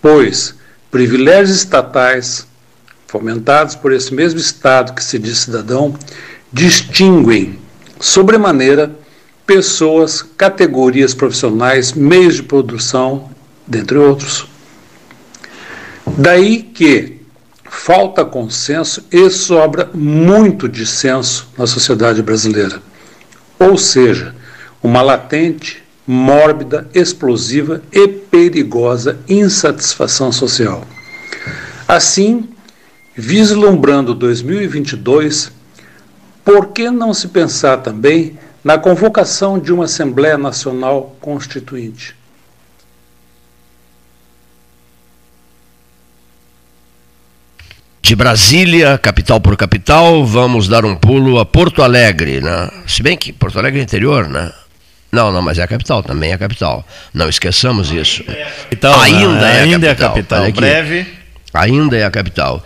pois privilégios estatais, fomentados por esse mesmo Estado que se diz cidadão, distinguem sobremaneira pessoas, categorias profissionais, meios de produção, dentre outros. Daí que falta consenso e sobra muito dissenso na sociedade brasileira. Ou seja, uma latente, mórbida, explosiva e perigosa insatisfação social. Assim, vislumbrando 2022, por que não se pensar também na convocação de uma Assembleia Nacional Constituinte. De Brasília, capital por capital, vamos dar um pulo a Porto Alegre, né? Se bem que Porto Alegre é interior, né? Não, não, mas é a capital, também é a capital. Não esqueçamos isso. Capital, ainda, é, ainda é a capital. É a capital. Breve. Ainda é a capital.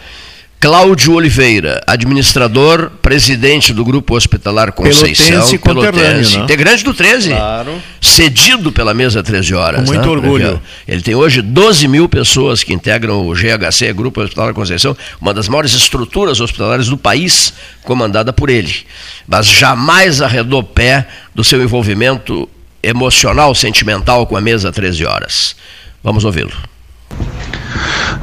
Cláudio Oliveira, administrador, presidente do Grupo Hospitalar Conceição, Pelotense, Pelotense né? integrante do 13, claro. cedido pela mesa 13 horas. Com muito né? orgulho. Ele tem hoje 12 mil pessoas que integram o GHC, Grupo Hospitalar Conceição, uma das maiores estruturas hospitalares do país, comandada por ele. Mas jamais arredou pé do seu envolvimento emocional, sentimental com a mesa 13 horas. Vamos ouvi-lo.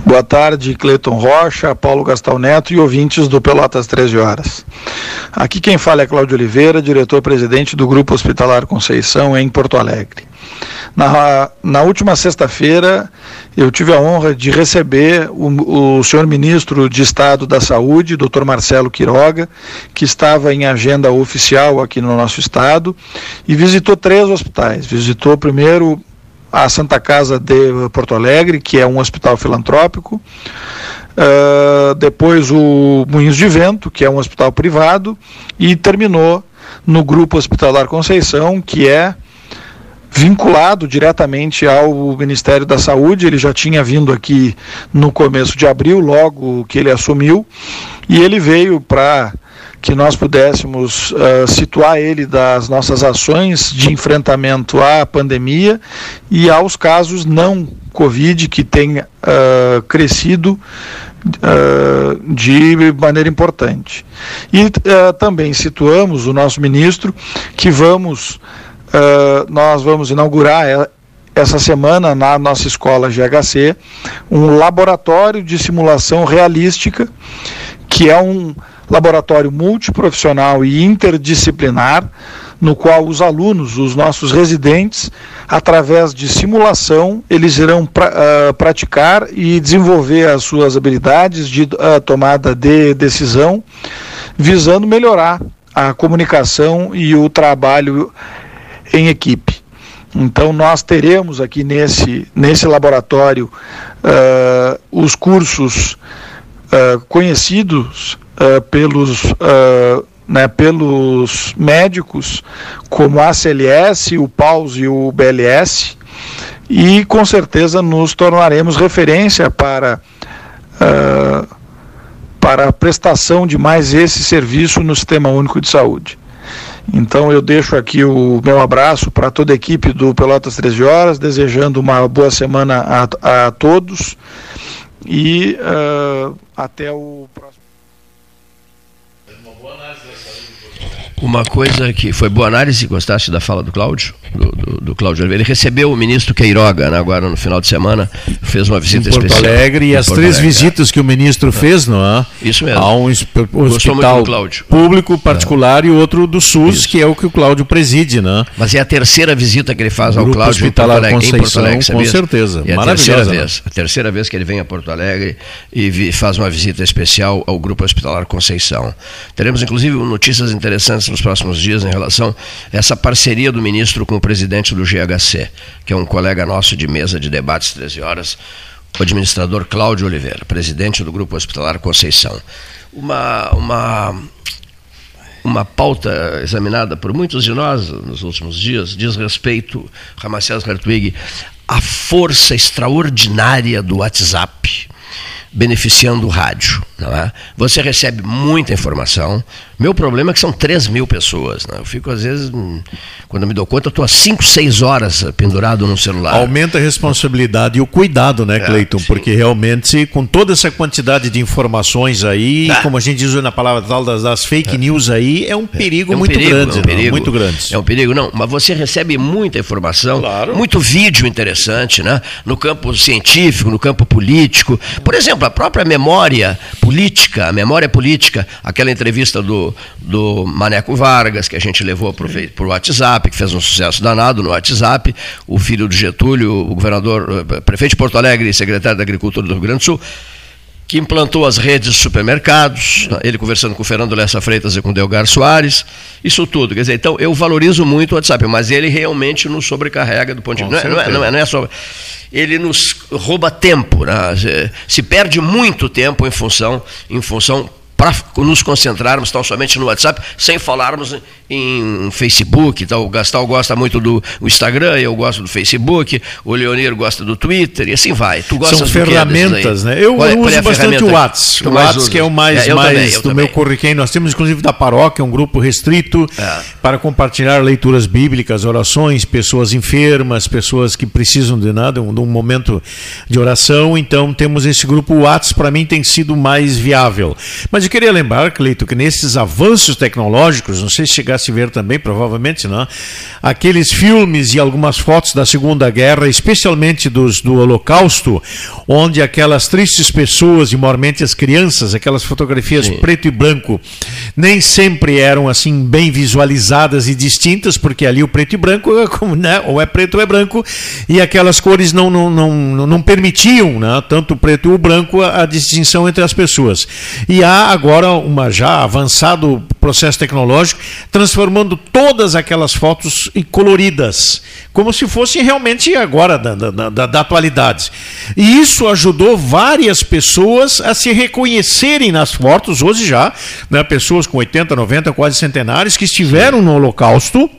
Boa tarde, Cleiton Rocha, Paulo Gastal Neto e ouvintes do Pelotas 13 Horas. Aqui quem fala é Cláudio Oliveira, diretor-presidente do Grupo Hospitalar Conceição em Porto Alegre. Na, na última sexta-feira, eu tive a honra de receber o, o senhor ministro de Estado da Saúde, Dr. Marcelo Quiroga, que estava em agenda oficial aqui no nosso estado, e visitou três hospitais. Visitou primeiro a Santa Casa de Porto Alegre, que é um hospital filantrópico, uh, depois o Moinhos de Vento, que é um hospital privado, e terminou no Grupo Hospitalar Conceição, que é vinculado diretamente ao Ministério da Saúde. Ele já tinha vindo aqui no começo de abril, logo que ele assumiu, e ele veio para que nós pudéssemos uh, situar ele das nossas ações de enfrentamento à pandemia e aos casos não Covid que tem uh, crescido uh, de maneira importante. E também situamos o nosso ministro que vamos, nós vamos inaugurar essa semana na nossa escola GHC um laboratório de simulação realística que é um laboratório multiprofissional e interdisciplinar, no qual os alunos, os nossos residentes, através de simulação, eles irão pra, uh, praticar e desenvolver as suas habilidades de uh, tomada de decisão, visando melhorar a comunicação e o trabalho em equipe. Então, nós teremos aqui nesse, nesse laboratório uh, os cursos conhecidos uh, pelos, uh, né, pelos médicos, como a ACLS, o PAUS e o BLS, e com certeza nos tornaremos referência para, uh, para a prestação de mais esse serviço no Sistema Único de Saúde. Então eu deixo aqui o meu abraço para toda a equipe do Pelotas 13 Horas, desejando uma boa semana a, a todos e uh, até o próximo. Uma coisa que foi boa análise, gostaste da fala do Cláudio, do, do, do Cláudio Oliveira. Ele recebeu o ministro Queiroga né, agora no final de semana, fez uma visita em Porto especial. Alegre e as Porto três Alegre, visitas que o ministro fez, não é? Isso mesmo. Há um hospital público particular e outro do SUS, Isso. que é o que o Cláudio preside, né? Mas é a terceira visita que ele faz ao Grupo Cláudio em Porto Alegre, em Porto Alegre com certeza. É a terceira vez, a terceira vez que ele vem a Porto Alegre e vi, faz uma visita especial ao Grupo Hospitalar Conceição. Teremos inclusive notícias interessantes nos próximos dias em relação a essa parceria do ministro com o presidente do GHC, que é um colega nosso de mesa de debates 13 horas, o administrador Cláudio Oliveira, presidente do Grupo Hospitalar Conceição. Uma, uma, uma pauta examinada por muitos de nós nos últimos dias diz respeito, Ramacés Hartwig, à força extraordinária do WhatsApp beneficiando o rádio. Não é? Você recebe muita informação. Meu problema é que são 3 mil pessoas. Né? Eu fico, às vezes, hum, quando me dou conta, eu estou há 5, 6 horas pendurado no celular. Aumenta a responsabilidade e o cuidado, né, Cleiton? É, Porque realmente, com toda essa quantidade de informações aí, Ah. como a gente diz na palavra tal das, das fake news aí, é um perigo É um muito perigo, grande. é um né? perigo. Muito grande. É um perigo, não. Mas você recebe muita informação, muito vídeo interessante, né? No campo científico, no campo político. Por exemplo, a própria memória política, a memória política, aquela entrevista do, do Maneco Vargas, que a gente levou para o WhatsApp, que fez um sucesso danado no WhatsApp, o filho do Getúlio, o governador, eh, prefeito de Porto Alegre e secretário da Agricultura do Rio Grande do Sul, que implantou as redes de supermercados, ele conversando com o Fernando Lessa Freitas e com o Delgar Soares, isso tudo. Quer dizer, então eu valorizo muito o WhatsApp, mas ele realmente nos sobrecarrega do ponto de vista. Não, é- não, é, não, é, não é só. Ele nos rouba tempo, né? Se- se perde muito tempo em função, em função para nos concentrarmos tão somente no WhatsApp, sem falarmos em Facebook. Então, o Gastal gosta muito do Instagram, eu gosto do Facebook, o Leonir gosta do Twitter, e assim vai. Tu gostas São ferramentas, né? Eu é- uso é bastante o WhatsApp. O WhatsApp que é o mais, É, mais também, do meu currículo. Nós temos, inclusive, da paróquia, um grupo restrito É. para compartilhar leituras bíblicas, orações, pessoas enfermas, pessoas que precisam de nada, um, de um momento de oração. Então, temos esse grupo o WhatsApp, para mim, tem sido mais viável. Mas eu queria lembrar, Cleito, que nesses avanços tecnológicos, não sei se chegasse a ver também, provavelmente não, aqueles filmes e algumas fotos da Segunda Guerra, especialmente dos, do Holocausto, onde aquelas tristes pessoas, e maiormente as crianças, aquelas fotografias preto e branco, nem sempre eram assim bem visualizadas e distintas, porque ali o preto e branco, né, ou é preto ou é branco, e aquelas cores não, não, não, não permitiam, né, tanto o preto e o branco, a, a distinção entre as pessoas. E há agora uma já avançado processo tecnológico transformando todas aquelas fotos em coloridas, como se fossem realmente agora da, da, da, da atualidade. E isso ajudou várias pessoas a se reconhecerem nas fotos, hoje já, né, pessoas com 80, 90, quase centenários, que estiveram no Holocausto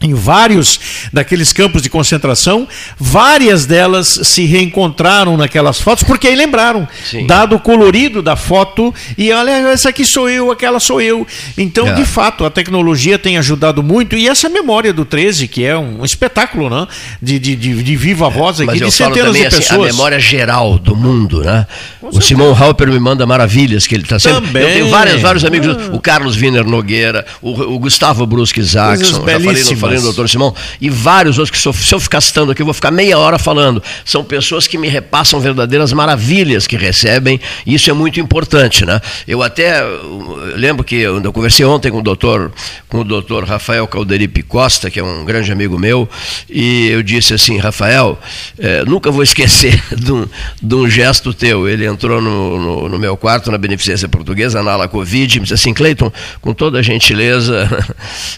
em vários daqueles campos de concentração, várias delas se reencontraram naquelas fotos, porque aí lembraram, Sim. dado o colorido da foto, e olha, essa aqui sou eu, aquela sou eu. Então, é. de fato, a tecnologia tem ajudado muito, e essa memória do 13, que é um espetáculo, né? De, de, de, de viva voz aqui, de centenas de pessoas. Assim, a memória geral do mundo, né? o Simão Halper me manda maravilhas, que ele está sempre. Também. Eu tenho vários, vários amigos, ah. o Carlos Wiener Nogueira, o, o Gustavo Brusque Jackson, já falei no falei doutor Simão, e vários outros que se eu, se eu ficar citando aqui, eu vou ficar meia hora falando. São pessoas que me repassam verdadeiras maravilhas que recebem, e isso é muito importante, né? Eu até eu lembro que eu, eu conversei ontem com o doutor, com o doutor Rafael Calderipe Costa, que é um grande amigo meu, e eu disse assim, Rafael, é, nunca vou esquecer (laughs) de um, de um, gesto teu. Ele entrou no, no, no, meu quarto na Beneficência Portuguesa, na ala Covid, e me disse assim, Cleiton, com toda a gentileza,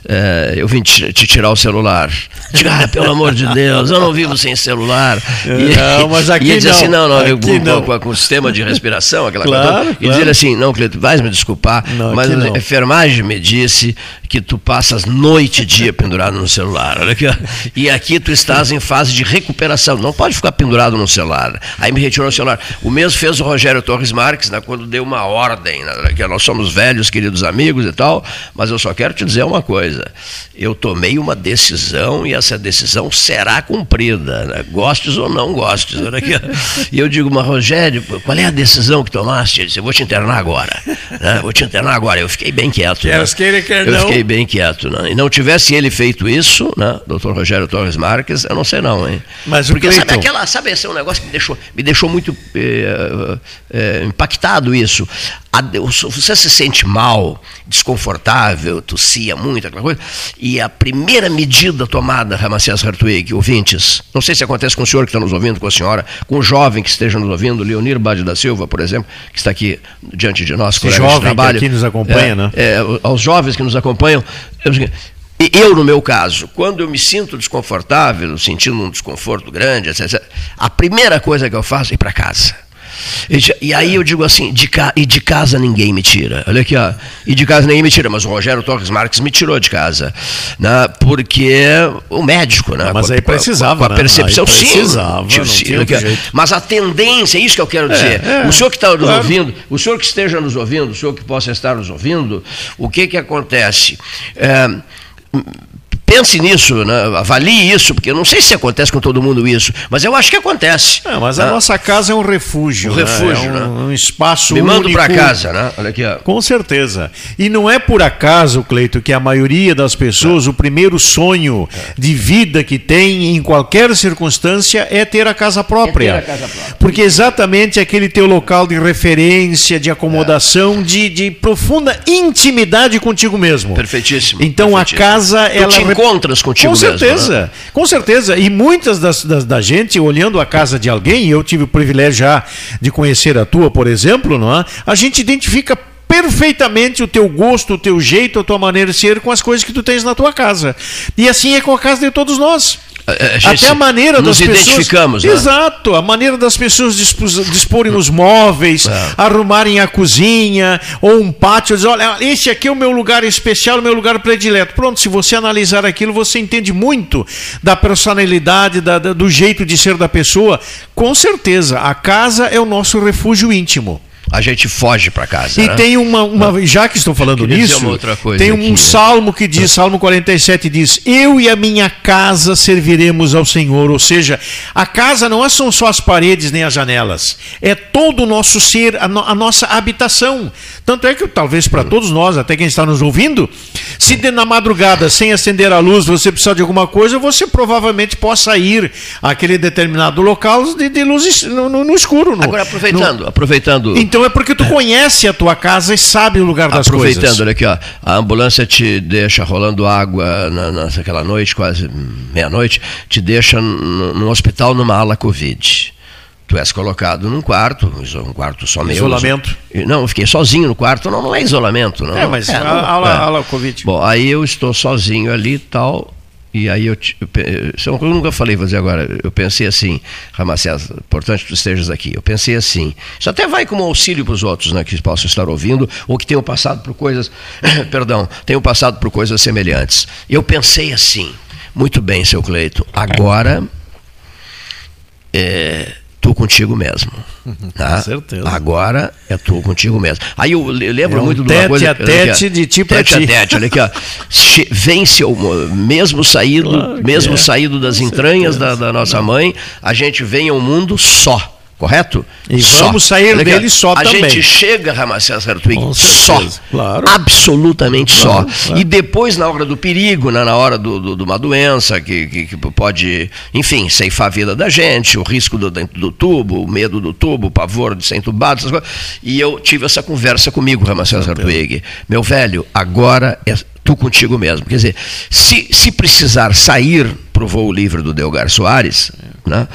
é, (laughs) eu vim te, te tirar o celular. Diga, ah, (laughs) pelo amor de Deus, eu não vivo sem celular. E, não, mas (laughs) aqui e ele diz assim, não, não, eu, com, não. Com, com, o sistema de respiração, aquela claro, coisa. E claro. diz assim, não, Cleiton, vais me desculpar, não, mas a enfermagem me disse que tu passas noite e dia pendurado no celular. Olha aqui, ó. E aqui tu estás em fase de recuperação. Não pode ficar pendurado no celular. Aí me retirou o celular. O mesmo fez o Rogério Torres Marques, né, quando deu uma ordem, né, que nós somos velhos, queridos amigos e tal, mas eu só quero te dizer uma coisa. Eu tomei uma decisão e essa decisão será cumprida, né? gostes ou não gostes. E eu digo, mas Rogério, qual é a decisão que tomaste? Ele disse, eu vou te internar agora. Né? Vou te internar agora. Eu fiquei bem quieto. Né? Quer quer eu fiquei bem quieto. Né? E não tivesse ele feito isso, né? doutor Rogério Torres Marques, eu não sei não, hein? Mas Porque Cleiton... sabe aquela, sabe, esse é um negócio que me deixou, me deixou muito eh, eh, impactado isso. Você se sente mal, desconfortável, tossia muito, aquela coisa, e a primeira medida tomada, Ramacés Hartwig, ouvintes, não sei se acontece com o senhor que está nos ouvindo, com a senhora, com o jovem que esteja nos ouvindo, Leonir Bade da Silva, por exemplo, que está aqui diante de nós, Esse jovem de trabalho. que aqui nos acompanha, é, né? É, aos jovens que nos acompanham, eu, eu, no meu caso, quando eu me sinto desconfortável, sentindo um desconforto grande, etc., a primeira coisa que eu faço é ir para casa e, aí eu digo assim, de ca, e de casa ninguém me tira. Olha aqui, ó. E de casa ninguém me tira, mas o Rogério Torres Marques me tirou de casa. Né? Porque o médico, né? Mas aí precisava. Com a, com a percepção, né? precisava, sim. sim mas a tendência, é isso que eu quero dizer. É, é, o senhor que está nos claro. ouvindo, o senhor que esteja nos ouvindo, o senhor que possa estar nos ouvindo, o que que acontece? É, pense nisso, né? avalie isso, porque eu não sei se acontece com todo mundo isso, mas eu acho que acontece. É, mas a né? nossa casa é um refúgio. Um né? refúgio, é um, né? um espaço Me mando para casa, né? Olha aqui, ó. Com certeza. E não é por acaso, Cleito, que a maioria das pessoas, é. o primeiro sonho é. de vida que tem em qualquer circunstância é ter a casa própria. É ter a casa própria. Porque exatamente aquele teu local de referência, de acomodação, de, de profunda intimidade contigo mesmo. Perfeitíssimo. Então perfeitíssimo. a casa, ela encontras contigo com certeza, mesmo, né? com certeza. E muitas das, das, da gente olhando a casa de alguém, eu tive o privilégio já de conhecer a tua, por exemplo, não é? A gente identifica perfeitamente o teu gosto, o teu jeito, a tua maneira de ser com as coisas que tu tens na tua casa. E assim é com a casa de todos nós. A Até a maneira das pessoas. identificamos, né? Exato, a maneira das pessoas disporem os móveis, é. arrumarem a cozinha ou um pátio, dizer, olha, esse aqui é o meu lugar especial, o meu lugar predileto. Pronto, se você analisar aquilo, você entende muito da personalidade, da, da, do jeito de ser da pessoa. Com certeza, a casa é o nosso refúgio íntimo a gente foge para casa. E né? tem uma, uma, já que estou falando nisso, tem um aqui, né? salmo que diz, Salmo 47 diz: Eu e a minha casa serviremos ao Senhor. Ou seja, a casa não são só as paredes nem as janelas, é todo o nosso ser, a, no, a nossa habitação. Tanto é que talvez para todos nós, até quem está nos ouvindo, se de, na madrugada, sem acender a luz, você precisar de alguma coisa, você provavelmente possa ir àquele determinado local de, de luz no, no, no escuro. Agora aproveitando, aproveitando. Então então é porque tu conhece a tua casa e sabe o lugar das Aproveitando, coisas. olha aqui, ó, a ambulância te deixa rolando água na, naquela noite, quase meia-noite, te deixa no, hospital numa ala Covid. Tu és colocado num quarto, um quarto só meu. Isolamento. Não, eu fiquei sozinho no quarto. Não, não é isolamento. Não. É, mas é, a- não, é. ala Covid. Bom, aí eu estou sozinho ali e tal. E aí eu, eu, é eu nunca falei, dizer agora. Eu pensei assim, Ramacés, importante que tu estejas aqui. Eu pensei assim, isso até vai como auxílio para os outros, né, que possam estar ouvindo, ou que tenham passado por coisas, (coughs) perdão, tenham passado por coisas semelhantes. Eu pensei assim, muito bem, seu Cleito, agora é, tu contigo mesmo. Tá? Com certeza. Agora é tu contigo mesmo. Aí eu le- lembro É um muito de tete uma coisa. a tete de ti tete ti. a tete, olha aqui, ó. Vence o mo- mesmo saído, Claro que mesmo é. saído das entranhas da, da nossa mãe, a gente vem ao mundo só. Correto? E vamos sair dele só a também. gente chega, Ramacés Hartwig, só. claro. Absolutamente Claro, só. claro. E depois, na hora do perigo, né, na hora do, do- de uma doença que, que- que pode, enfim, ceifar a vida da gente, o risco do, dentro do tubo, o medo do tubo, o pavor de ser entubado, essas coisas. E eu tive essa conversa comigo, Ramacés Hartwig. Meu velho, agora é tu contigo mesmo. Quer dizer, se, se precisar sair para o voo livre do Delgar Soares, né,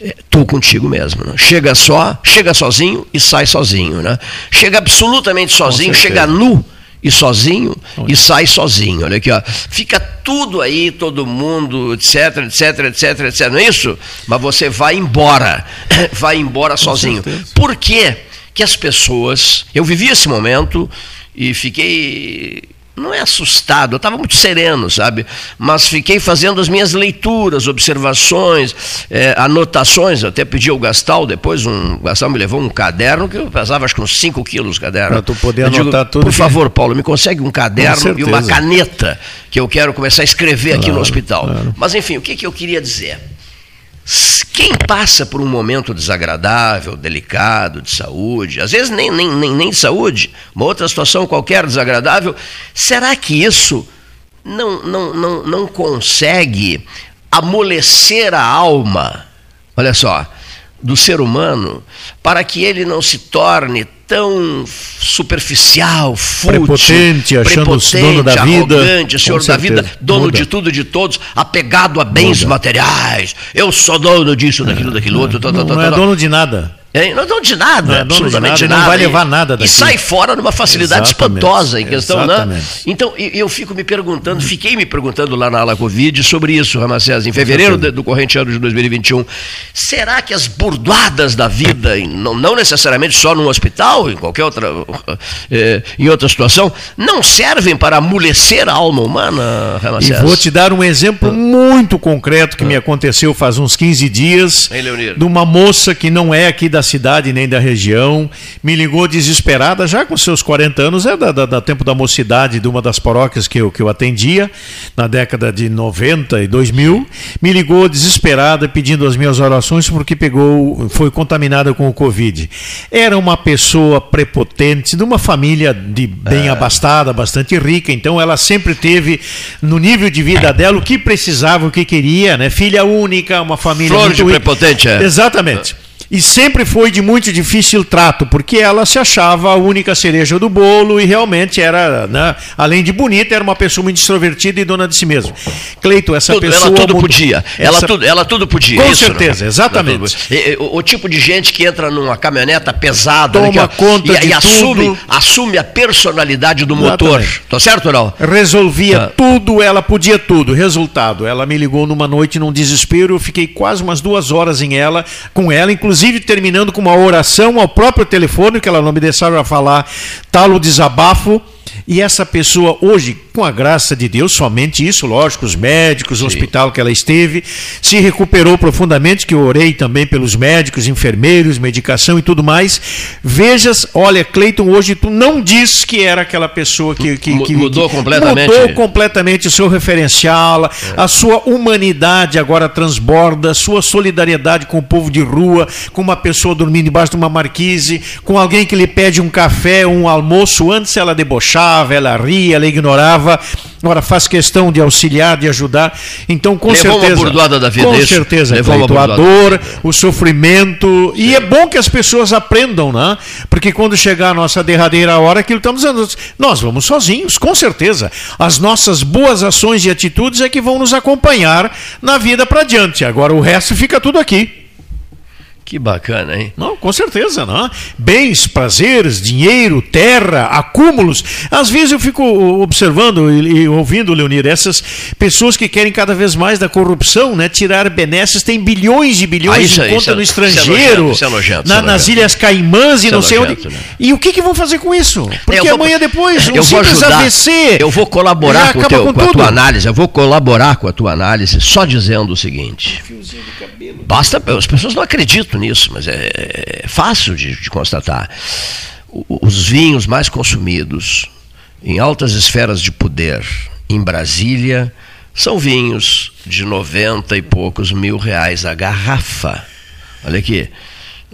é tu contigo mesmo. Né? Chega só, chega sozinho e sai sozinho. Né? Chega absolutamente sozinho, chega nu e sozinho e sai sozinho. Olha aqui, ó. Fica tudo aí, todo mundo, etc, etc, etc, etc. Não é isso? Mas você vai embora. (laughs) Vai embora sozinho. Por quê que as pessoas. Eu vivi esse momento e fiquei. Não é assustado, eu estava muito sereno, sabe? Mas fiquei fazendo as minhas leituras, observações, eh, anotações. Eu até pedi ao Gastal depois, um, o Gastal me levou um caderno que eu pesava acho que uns 5 quilos caderno. Pra tu poder Eu digo, anotar tudo Por que- favor, Paulo, me consegue um caderno e uma caneta que eu quero começar a escrever aqui Claro, no hospital. claro. Mas enfim, o que, que eu queria dizer? Quem passa por um momento desagradável, delicado, de saúde, às vezes nem, nem, nem, nem de saúde, uma outra situação qualquer desagradável, será que isso não, não, não, não consegue amolecer a alma, olha só, do ser humano, para que ele não se torne tão superficial, fútil, Prepotente, achando-se dono da vida. arrogante, senhor da vida, dono Muda. de tudo e de todos, apegado a bens Muda. materiais. Eu sou dono disso, daquilo, daquilo outro. tal, Não, tal, não tal, é tal. dono de nada. Hein? Não dono de nada, é dono de absolutamente nada, nada. não vai E- levar nada E daqui. sai fora numa facilidade Exatamente, espantosa em questão, exatamente. né? Então, e- eu fico me perguntando, fiquei me perguntando lá na ala Covid sobre isso, Ramacés, em fevereiro do corrente ano de 2021. Será que as burdoadas da vida, e não, não necessariamente só num hospital, em qualquer outra, eh, em outra situação, não servem para amolecer a alma humana, E Ramacés? vou te dar um exemplo muito concreto que me aconteceu faz uns 15 dias. De uma moça que não é aqui da cidade nem da região, me ligou desesperada, já com seus 40 anos, é da, da- da tempo da mocidade de uma das paróquias que eu, que eu atendia, na década de 90 e 2000. Me ligou desesperada pedindo as minhas orações porque pegou, foi contaminada com o Covid. Era uma pessoa prepotente, de uma família de bem abastada, bastante rica, então ela sempre teve no nível de vida dela o que precisava, o que queria, né? Filha única, uma família Flor de prepotente, é. Exatamente. E sempre foi de muito difícil trato, porque ela se achava a única cereja do bolo e realmente era, né, além de bonita, era uma pessoa muito extrovertida e dona de si mesma. Cleito, essa Tudo, pessoa. ela tudo mudou- podia. Ela, essa- tudo, ela tudo podia. Com isso, certeza, né? exatamente. Ela tudo- e- e- O, o tipo de gente que entra numa caminhoneta pesada Toma né, que, ó, conta e, de e assume, tudo. assume a personalidade do motor. Exatamente. Tá certo ou não? Resolvia Ah. tudo, ela podia tudo. Resultado, ela me ligou numa noite num desespero, eu fiquei quase umas duas horas em ela, com ela, inclusive terminando com uma oração ao próprio telefone, que ela não me deixava falar, tal o desabafo. E essa pessoa hoje, com a graça de Deus, somente isso, lógico, os médicos, o hospital que ela esteve, se recuperou profundamente, que eu orei também pelos médicos, enfermeiros, medicação e tudo mais. Vejas, olha, Cleiton, hoje tu não diz que era aquela pessoa que, que, que- mudou que- completamente. Mudou completamente o seu referencial, a sua humanidade agora transborda, a sua solidariedade com o povo de rua, com uma pessoa dormindo embaixo de uma marquise, com alguém que lhe pede um café, um almoço, antes ela debochava, ela ria, ela ignorava. Agora faz questão de auxiliar, de ajudar. Então, com Levou uma certeza. burdoada da vida, Com isso? certeza, Levou uma Cleito, a dor, o sofrimento. E é bom que as pessoas aprendam, né? Porque quando chegar a nossa derradeira hora, aquilo que estamos dizendo, nós vamos sozinhos, com certeza. As nossas boas ações e atitudes é que vão nos acompanhar na vida para diante. Agora o resto fica tudo aqui. Que bacana, hein? Não, com certeza, não. Bens, prazeres, dinheiro, terra, acúmulos. Às vezes eu fico observando e, ouvindo, Leonir, essas pessoas que querem cada vez mais da corrupção, né? Tirar benesses, tem bilhões e bilhões Ah, isso conta isso é- no isso é estrangeiro, nojento, isso é nojento, na- isso é nas. Ilhas Caimãs e é não sei nojento, onde. né? E o que, que vão fazer com isso? Porque vou- amanhã depois, um eu vou simples ajudar, AVC. Eu vou colaborar com, teu, com com a tua análise. Eu vou colaborar com a tua análise só dizendo o seguinte. Basta, as pessoas não acreditam nisso, mas é, é fácil de, de constatar. O- Os vinhos mais consumidos em altas esferas de poder em Brasília são vinhos de 90 e poucos mil reais a garrafa. Olha aqui.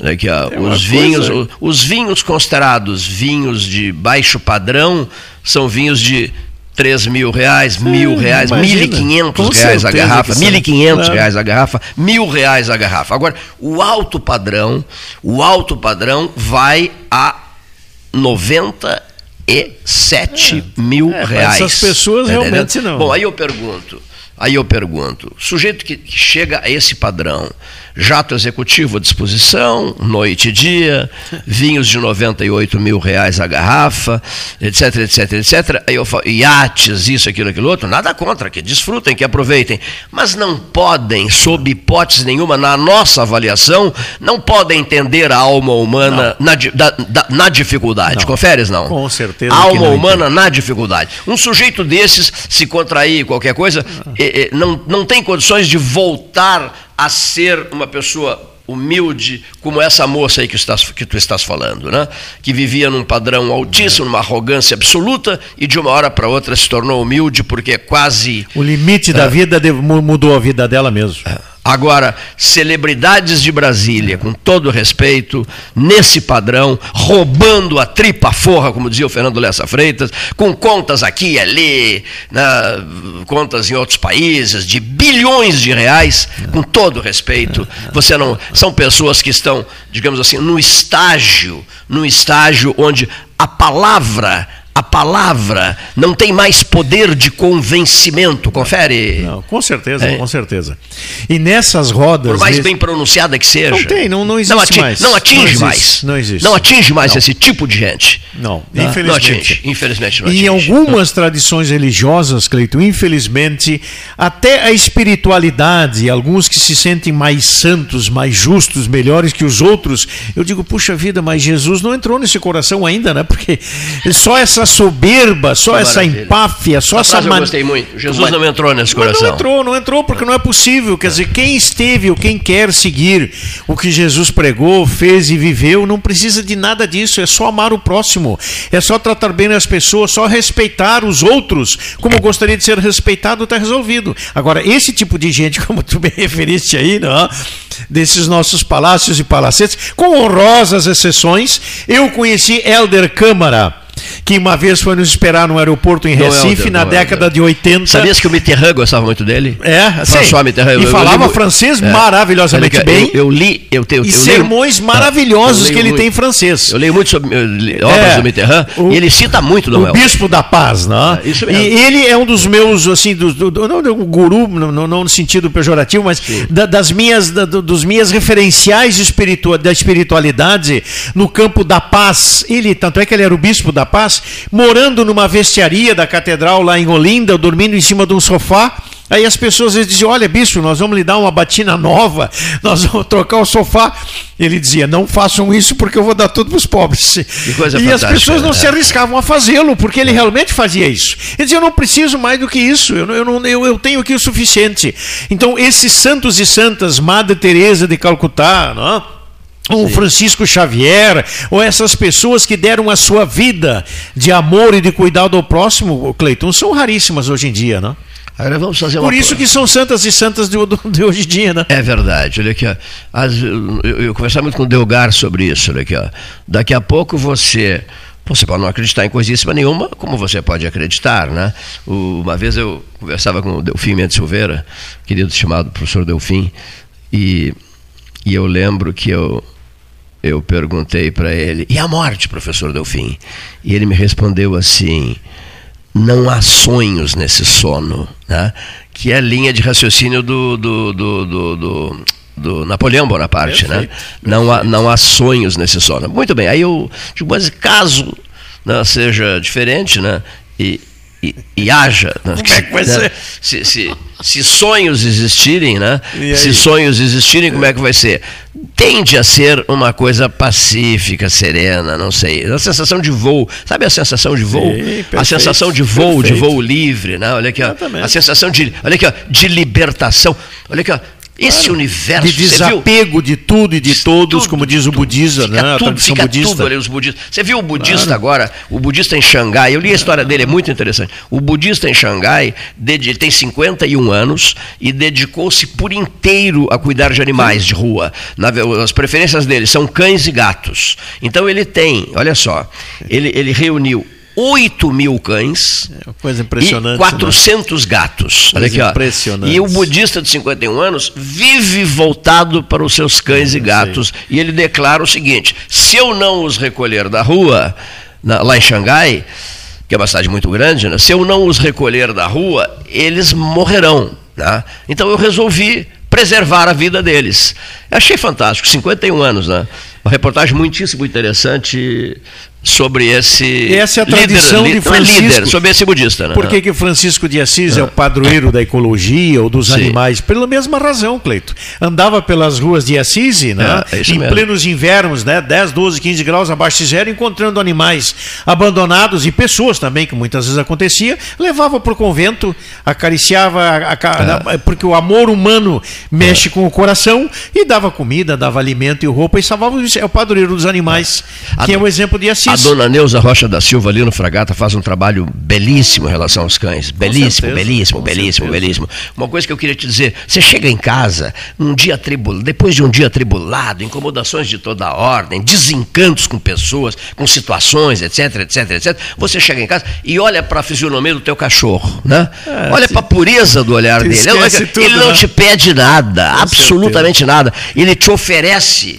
Olha aqui, ó, É os vinhos, coisa- o- os vinhos considerados vinhos de baixo padrão são vinhos de 3 mil reais, mil reais, imagina. 1.500 Com reais a garrafa, são. 1.500 Claro. reais a garrafa, mil reais a garrafa. Agora, o alto padrão, o alto padrão vai a 97 mil É, reais. essas pessoas Tá realmente entendendo? não. Bom, aí eu pergunto, aí eu pergunto, sujeito que chega a esse padrão, jato executivo à disposição, noite e dia, vinhos de 98 mil reais a garrafa, etc, etc, etc, aí eu falo, iates, isso, aquilo, aquilo outro, nada contra, que desfrutem, que aproveitem, mas não podem, sob hipótese nenhuma, na nossa avaliação, não podem entender a alma humana na, da- da- na dificuldade, Não. conferes não? Com certeza A alma humana na dificuldade. Um sujeito desses, se contrair qualquer coisa, eh, eh, não, não tem condições de voltar a ser uma pessoa humilde como essa moça aí que, estás, que tu estás falando, né? Que vivia num padrão altíssimo, numa arrogância absoluta e de uma hora para outra se tornou humilde porque é quase O limite da É. vida mudou a vida dela mesmo. Agora, celebridades de Brasília, com todo respeito, nesse padrão, roubando a tripa forra, como dizia o Fernando Lessa Freitas, com contas aqui e ali, né, contas em outros países, de bilhões de reais, com todo respeito. Você não. São pessoas que estão, digamos assim, no estágio, num estágio onde a palavra. A palavra não tem mais poder de convencimento, confere? Não, com certeza, É. com certeza. E nessas rodas. Por mais nesse- bem pronunciada que seja. Não tem, não, não existe não atinge, mais. Não atinge existe, mais. Não existe. Não atinge mais Não. esse tipo de gente. Não, Tá? infelizmente. Não atinge. Infelizmente não Em atinge. algumas tradições religiosas, Cleito, infelizmente, até a espiritualidade, alguns que se sentem mais santos, mais justos, melhores que os outros, eu digo, puxa vida, mas Jesus não entrou nesse coração ainda, né? (laughs) Porque só essa soberba, só Que essa maravilha. empáfia, só Essa essa frase eu man- gostei muito. Jesus não entrou nesse Mas coração. Não entrou, não entrou, porque não é possível. Quer dizer, quem esteve ou quem quer seguir o que Jesus pregou, fez e viveu, não precisa de nada disso. É só amar o próximo, é só tratar bem as pessoas, só respeitar os outros. Como gostaria de ser respeitado, está resolvido. Agora, esse tipo de gente, (laughs) como tu me referiste aí, não? desses nossos palácios e palacetes, com honrosas exceções, eu conheci Helder Câmara. Que uma vez foi nos esperar no aeroporto em Não é Recife, Helder, na não é década Helder. de 80. Sabias que o Mitterrand gostava muito dele? É, François sim. Mitterrand. E eu- eu falava li- francês é. maravilhosamente bem. Eu, eu li, eu tenho. E eu leio- sermões maravilhosos eu que ele muito. tem em francês. Eu leio muito sobre eu li- obras É, do Mitterrand o- e ele cita muito do o Bispo da Paz, né? É, isso e mesmo. ele é um dos meus, assim, do, do- não do guru, não, não- não no sentido pejorativo, mas da- das minhas, da, do- dos minhas referenciais espiritua- da espiritualidade no campo da paz. Ele, tanto é que ele era o Bispo da Paz, morando numa vestiaria da catedral lá em Olinda, dormindo em cima de um sofá. Aí as pessoas diziam: Olha, bispo, nós vamos lhe dar uma batina nova, (laughs) nós vamos trocar o sofá. Ele dizia: Não façam isso porque eu vou dar tudo para os pobres. e as pessoas não né? se arriscavam a fazê-lo, porque ele realmente fazia isso. Ele dizia: Eu não preciso mais do que isso, eu, não- eu, não, eu, eu tenho aqui o suficiente. Então, esses santos e santas, Madre Teresa de Calcutá, não é? O Francisco Xavier, ou essas pessoas que deram a sua vida de amor e de cuidado ao próximo, Cleiton, são raríssimas hoje em dia, não? Agora vamos fazer Por isso que são santas e santas de, de hoje em dia, né? É verdade, olha aqui, ó. As- eu, eu conversava muito com o Delgar sobre isso, olha aqui, ó. Daqui a pouco você Você pode não acreditar em coisíssima nenhuma, como você pode acreditar, né? O, uma vez eu conversava com o Delfim Mendes Silveira, querido chamado professor Delfim, e, e eu lembro que eu, eu perguntei para ele, e a morte, professor Delfim? E ele me respondeu assim, não há sonhos nesse sono, né? que é a linha de raciocínio do, do, do, do, do do Napoleão Bonaparte, perfeito, né? Perfeito. Não há, não há sonhos nesse sono. Muito bem, aí eu digo, mas caso né, seja diferente, né? E, e, e haja. Né? Como é que vai ser? Se, se, se, sonhos existirem, né? Se sonhos existirem, como é que vai ser? Tende a ser uma coisa pacífica, serena, não sei. A sensação de voo, sabe a sensação de voo? Sim, perfeito, a sensação de voo, perfeito. de voo livre, né? Olha aqui, ó, a sensação de, olha aqui, ó, de libertação. Olha aqui, ó, esse claro. universo. De desapego de tudo e de todos, tudo, como diz o budista, fica né? Tudo, fica budista. tudo ali, os budistas. Você viu o budista claro. agora, o budista em Xangai, eu li a história dele, é muito interessante. O budista em Xangai, ele tem 51 anos e dedicou-se por inteiro a cuidar de animais de rua. as preferências dele são cães e gatos. Então ele tem, olha só, ele, ele reuniu 8 mil cães é coisa impressionante, e 400 né? gatos. Olha aqui, ó. Impressionante. E o budista de 51 anos vive voltado para os seus cães é, e gatos. E ele declara o seguinte: se eu não os recolher da rua, na, lá em Xangai, que é uma cidade muito grande, né? se eu não os recolher da rua, eles morrerão. Né? Então eu resolvi preservar a vida deles. Achei fantástico, 51 anos, né? Uma reportagem muitíssimo interessante sobre esse essa é a tradição líder, de Francisco líder, sobre esse budista né? por que, que Francisco de Assis é. é o padroeiro da ecologia ou dos Sim. animais pela mesma razão Cleito andava pelas ruas de Assis né é, é em mesmo. plenos invernos né 10 12 15 graus abaixo de zero encontrando animais abandonados e pessoas também que muitas vezes acontecia levava para o convento acariciava a, a, é. porque o amor humano mexe é. com o coração e dava comida dava alimento e roupa e salvava é o padroeiro dos animais que é o exemplo de Assis a dona Neuza Rocha da Silva ali no Fragata faz um trabalho belíssimo em relação aos cães. Belíssimo, certeza, belíssimo, belíssimo, certeza. belíssimo. Uma coisa que eu queria te dizer, você chega em casa, um dia tribulado, depois de um dia tribulado, incomodações de toda a ordem, desencantos com pessoas, com situações, etc, etc, etc. Você chega em casa e olha para a fisionomia do teu cachorro, né? É, olha para a pureza do olhar dele. Ele, tudo, ele não né? te pede nada, com absolutamente certeza. nada. Ele te oferece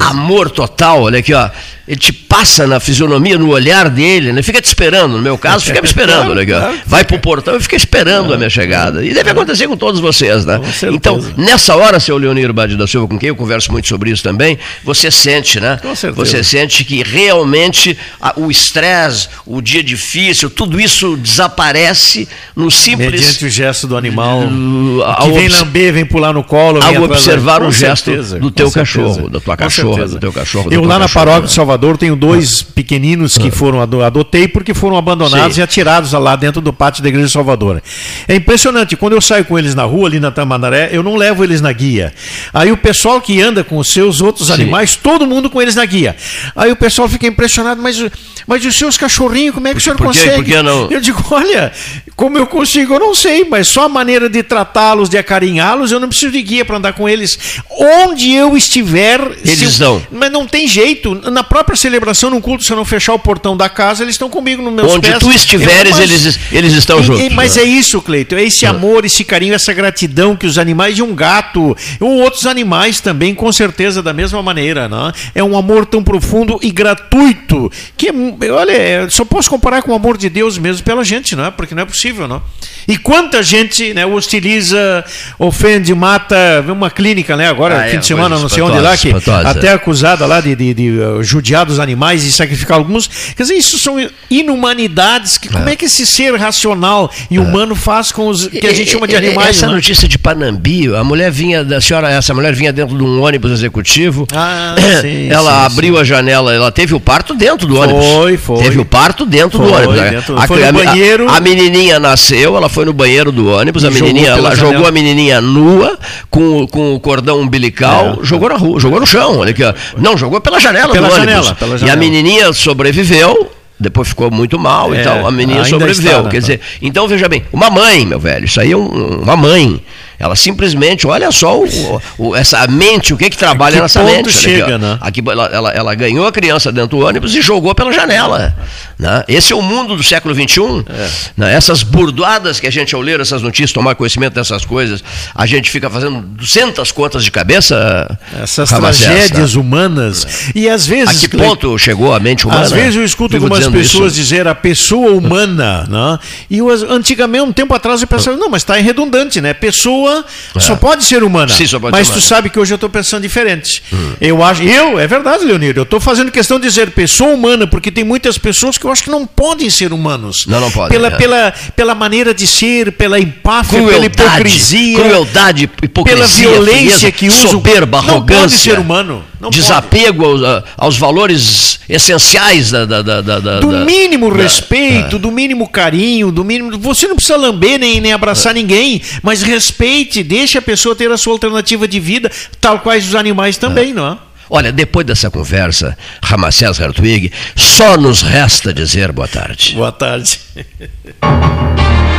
amor total. Olha aqui, ó ele te passa na fisionomia, no olhar dele, né? fica te esperando. No meu caso, fica me esperando. Né? (laughs) Vai pro portão e fica esperando a minha chegada. E deve acontecer com todos vocês, né? Então, nessa hora, seu Leonir Badi da Silva, com quem eu converso muito sobre isso também, você sente, né? Você sente que realmente o estresse, o dia difícil, tudo isso desaparece no simples. Mediante o gesto do animal. que vem lamber, vem pular no colo. Ao observar o gesto do teu cachorro, da tua cachorra, do teu cachorro. Eu lá na paróquia de Salvador Salvador tenho dois pequeninos que foram adotei porque foram abandonados Sim. e atirados lá dentro do pátio da igreja de Salvador. É impressionante, quando eu saio com eles na rua ali na Tamandaré, eu não levo eles na guia. Aí o pessoal que anda com os seus outros Sim. animais, todo mundo com eles na guia. Aí o pessoal fica impressionado, mas mas os seus cachorrinhos, como é que o senhor por consegue? Por que não? Eu digo, olha, como eu consigo, eu não sei, mas só a maneira de tratá-los, de acarinhá-los, eu não preciso de guia para andar com eles. Onde eu estiver, eles eu, Mas não tem jeito. Na própria celebração, num culto, se eu não fechar o portão da casa, eles estão comigo no meu Onde pés. tu estiveres, mas, eles, eles estão e, juntos. mas né? é isso, Cleito, é esse amor, esse carinho, essa gratidão que os animais de um gato, ou outros animais também, com certeza, da mesma maneira, né? É um amor tão profundo e gratuito que, olha, só posso comparar com o amor de Deus mesmo pela gente, não é? Porque não é possível, não? E quanta gente né, hostiliza, ofende, mata, uma clínica, né? Agora, ah, fim é, de semana, não sei onde lá, que até acusada lá de, de, de uh, judiar dos animais e sacrificar alguns. Quer dizer, isso são inumanidades. Que, é. Como é que esse ser racional e humano faz com os que a gente chama de animais? Essa né? notícia de Panambi, a mulher vinha, da senhora, essa mulher vinha dentro de um ônibus executivo. Ah, (coughs) sim, ela sim, abriu sim. a janela, ela teve o parto dentro do ônibus. Foi, foi. Teve o parto dentro foi, do ônibus. Dentro, a, foi no a, banheiro. A, a, menininha nasceu, ela foi no banheiro do ônibus, a menininha, ela jogou a menininha nua, com, com o cordão umbilical, é, jogou na rua, jogou no chão. Olha aqui. Não, jogou pela janela pela do janela, ônibus. Pela janela. E a menininha sobreviveu, depois ficou muito mal é, e tal. A menina sobreviveu. Está, né? Quer dizer, então veja bem, uma mãe, meu velho, isso aí é um, uma mãe Ela simplesmente, olha só o, o, essa mente, o que que trabalha nessa mente. chega, né? Aqui, ela, ela, ela ganhou a criança dentro do ônibus e jogou pela janela. Né? Esse é o mundo do século XXI. Né? Essas burdoadas que a gente, ao ler essas notícias, tomar conhecimento dessas coisas, a gente fica fazendo 200 contas de cabeça. Essas Ramacés, tragédias né? humanas. E às vezes. A que ponto chegou a mente humana? Às vezes eu escuto algumas pessoas isso. dizer a pessoa humana, (laughs) né? E eu, antigamente, um tempo atrás, eu pensava, não, mas está redundante, né? Pessoa só pode ser humana. É. Sim, pode mas ser tu sabe que hoje eu estou pensando diferente. Hum. Eu acho, eu, é verdade, Leonir, eu estou fazendo questão de dizer pessoa humana, porque tem muitas pessoas que eu acho que não podem ser humanos. Não, não podem, Pela, é. pela, pela maneira de ser, pela empáfia, pela hipocrisia. crueldade, hipocrisia, pela violência frieza, que usa. soberba, Não pode arrogância, ser humano. Não desapego aos, aos valores essenciais da, da, da, da- do mínimo respeito, do mínimo carinho, do mínimo. Você não precisa lamber nem, nem abraçar É. ninguém, mas respeite, deixe a pessoa ter a sua alternativa de vida, tal quais os animais também, não é? Olha, depois dessa conversa, Ramacés Hartwig, só nos resta dizer boa tarde. Boa tarde. (laughs)